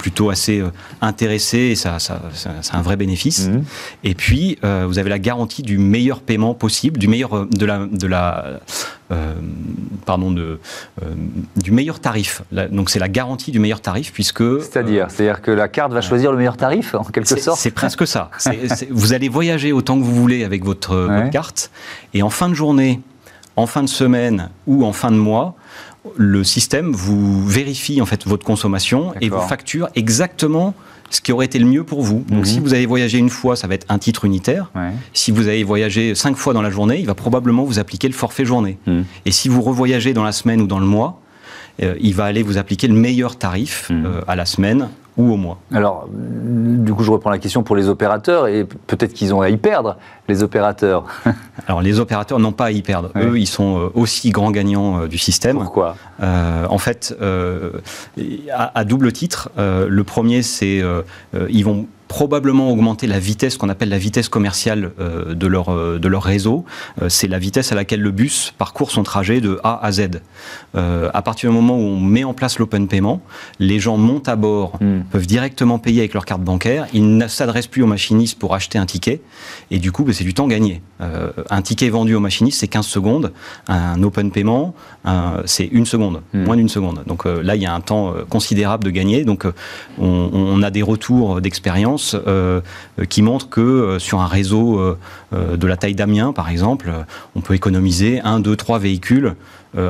plutôt assez intéressé et ça, ça, c'est un vrai bénéfice. Mhm. Et puis, vous avez la garantie du meilleur paiement possible, du meilleur de la, de la pardon, de, du meilleur tarif. donc c'est la garantie du meilleur tarif puisque. C'est-à-dire, c'est-à-dire que la carte va choisir le meilleur tarif en quelque sorte. C'est presque ça. (laughs) vous allez voyager autant que vous voulez avec votre, votre carte et en fin de journée, en fin de semaine ou en fin de mois, le système vous vérifie en fait votre consommation et vous facture exactement ce qui aurait été le mieux pour vous. Donc, mhm. si vous avez voyagé une fois, ça va être un titre unitaire. Si vous avez voyagé cinq fois dans la journée, il va probablement vous appliquer le forfait journée. Mhm. Et si vous revoyagez dans la semaine ou dans le mois, euh, il va aller vous appliquer le meilleur tarif mhm. euh, à la semaine ou au mois. Alors, du coup, je reprends la question pour les opérateurs et peut-être qu'ils ont à y perdre, les opérateurs. (laughs) Alors, les opérateurs n'ont pas à y perdre. Eux, ils sont euh, aussi grands gagnants du système. Pourquoi? En fait, à, à, double titre, le premier, c'est ils vont probablement augmenter la vitesse qu'on appelle la vitesse commerciale euh, de, leur, euh, de leur réseau. Euh, c'est la vitesse à laquelle le bus parcourt son trajet de A à Z. à partir du moment où on met en place l'open payment, les gens montent à bord, hmm. peuvent directement payer avec leur carte bancaire, ils ne s'adressent plus au machiniste pour acheter un ticket, et du coup, ben, c'est du temps gagné. un ticket vendu au machiniste, c'est 15 secondes, un open payment, c'est une seconde, hmm. moins d'une seconde. Donc là, il y a un temps considérable de gagner. Donc on, on a des retours d'expérience euh, qui montre que euh, sur un réseau euh, de la taille d'Amiens, par exemple, on peut économiser un, deux, trois véhicules euh,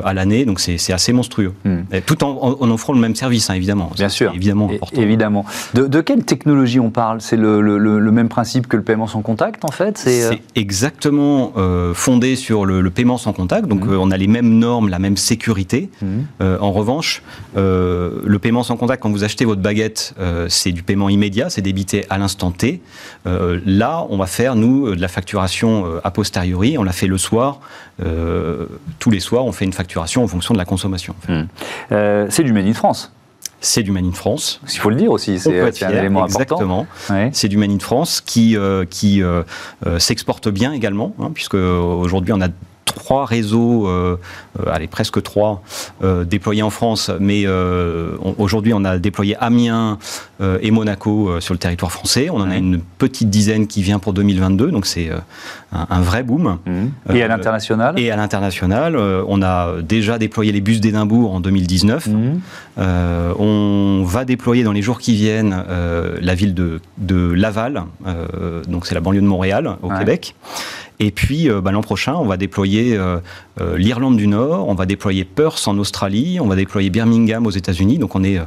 à l'année, donc c'est assez monstrueux. Hmm. tout en, offrant le même service, hein, évidemment. Bien sûr. Évidemment important. Évidemment. De, quelle technologie on parle? C'est le, même principe que le paiement sans contact, en fait? C'est euh, exactement euh, fondé sur le, paiement sans contact, donc hmm. on a les mêmes normes, la même sécurité. Hmm. en revanche, le paiement sans contact, quand vous achetez votre baguette, c'est du paiement immédiat, c'est débité à l'instant T. là, on va faire, nous, de la facturation a posteriori, on l'a fait le soir, tous les soirs, on fait une facturation en fonction de la consommation. Hmm. Euh, c'est du Made in France c'est du Made in France. Il faut le dire aussi, c'est un élément exactement. important. C'est du Made in France qui, euh, qui euh, s'exporte bien également, hein, puisque aujourd'hui on a trois réseaux, euh, euh, allez presque trois, euh, déployés en France, mais aujourd'hui on a déployé Amiens et Monaco sur le territoire français. On en a une petite dizaine qui vient pour 2022, donc c'est un, vrai boom. Mmh. Et à l'international? Et à l'international, on a déjà déployé les bus d'Édimbourg en 2019. Mmh. on va déployer dans les jours qui viennent la ville de, de Laval, donc c'est la banlieue de Montréal au Québec. Et puis euh, bah, l'an prochain, on va déployer euh, euh, l'Irlande du Nord, on va déployer Perth en Australie, on va déployer Birmingham aux États-Unis. Donc on est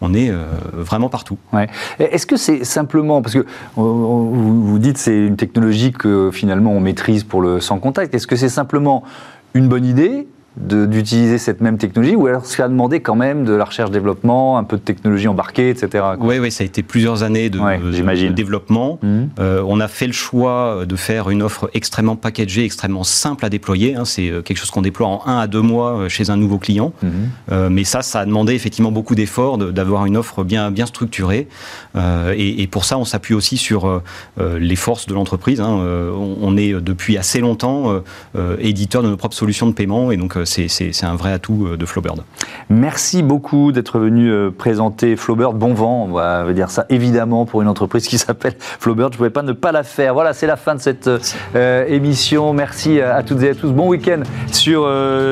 on est vraiment partout. Est-ce que c'est simplement, parce que vous dites c'est une technologie que finalement on maîtrise pour le sans contact, est-ce que c'est simplement une bonne idée d'utiliser cette même technologie ou alors ça a demandé quand même de la recherche-développement, un peu de technologie embarquée, etc. Oui, oui, ça a été plusieurs années de, de développement. Mhm. Euh, on a fait le choix de faire une offre extrêmement packagée, extrêmement simple à déployer. Hein. C'est euh, quelque chose qu'on déploie en un à deux mois euh, chez un nouveau client. Mhm. mais ça, ça a demandé effectivement beaucoup d'efforts d'avoir une offre bien, bien structurée. Et, pour ça, on s'appuie aussi sur les forces de l'entreprise. Hein. On, est depuis assez longtemps éditeur de nos propres solutions de paiement et donc c'est un vrai atout euh, de Flowbird. Merci beaucoup d'être venu euh, présenter Flowbird. Bon vent, on va dire ça évidemment pour une entreprise qui (laughs) s'appelle Flowbird. Je ne pouvais pas ne pas la faire. Voilà, c'est la fin de cette euh, émission. Merci à toutes et à tous. Bon week-end sur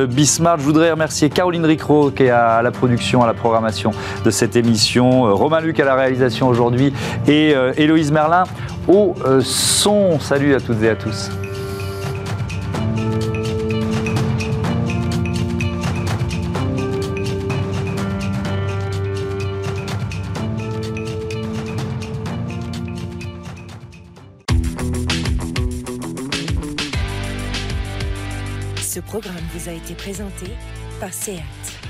Bismarck. Je voudrais remercier Caroline Ricro qui est à la production, à la programmation de cette émission, Romain Luc à la réalisation aujourd'hui et Héloïse Merlin au son. Salut à toutes et à tous. A été présenté par SEAT.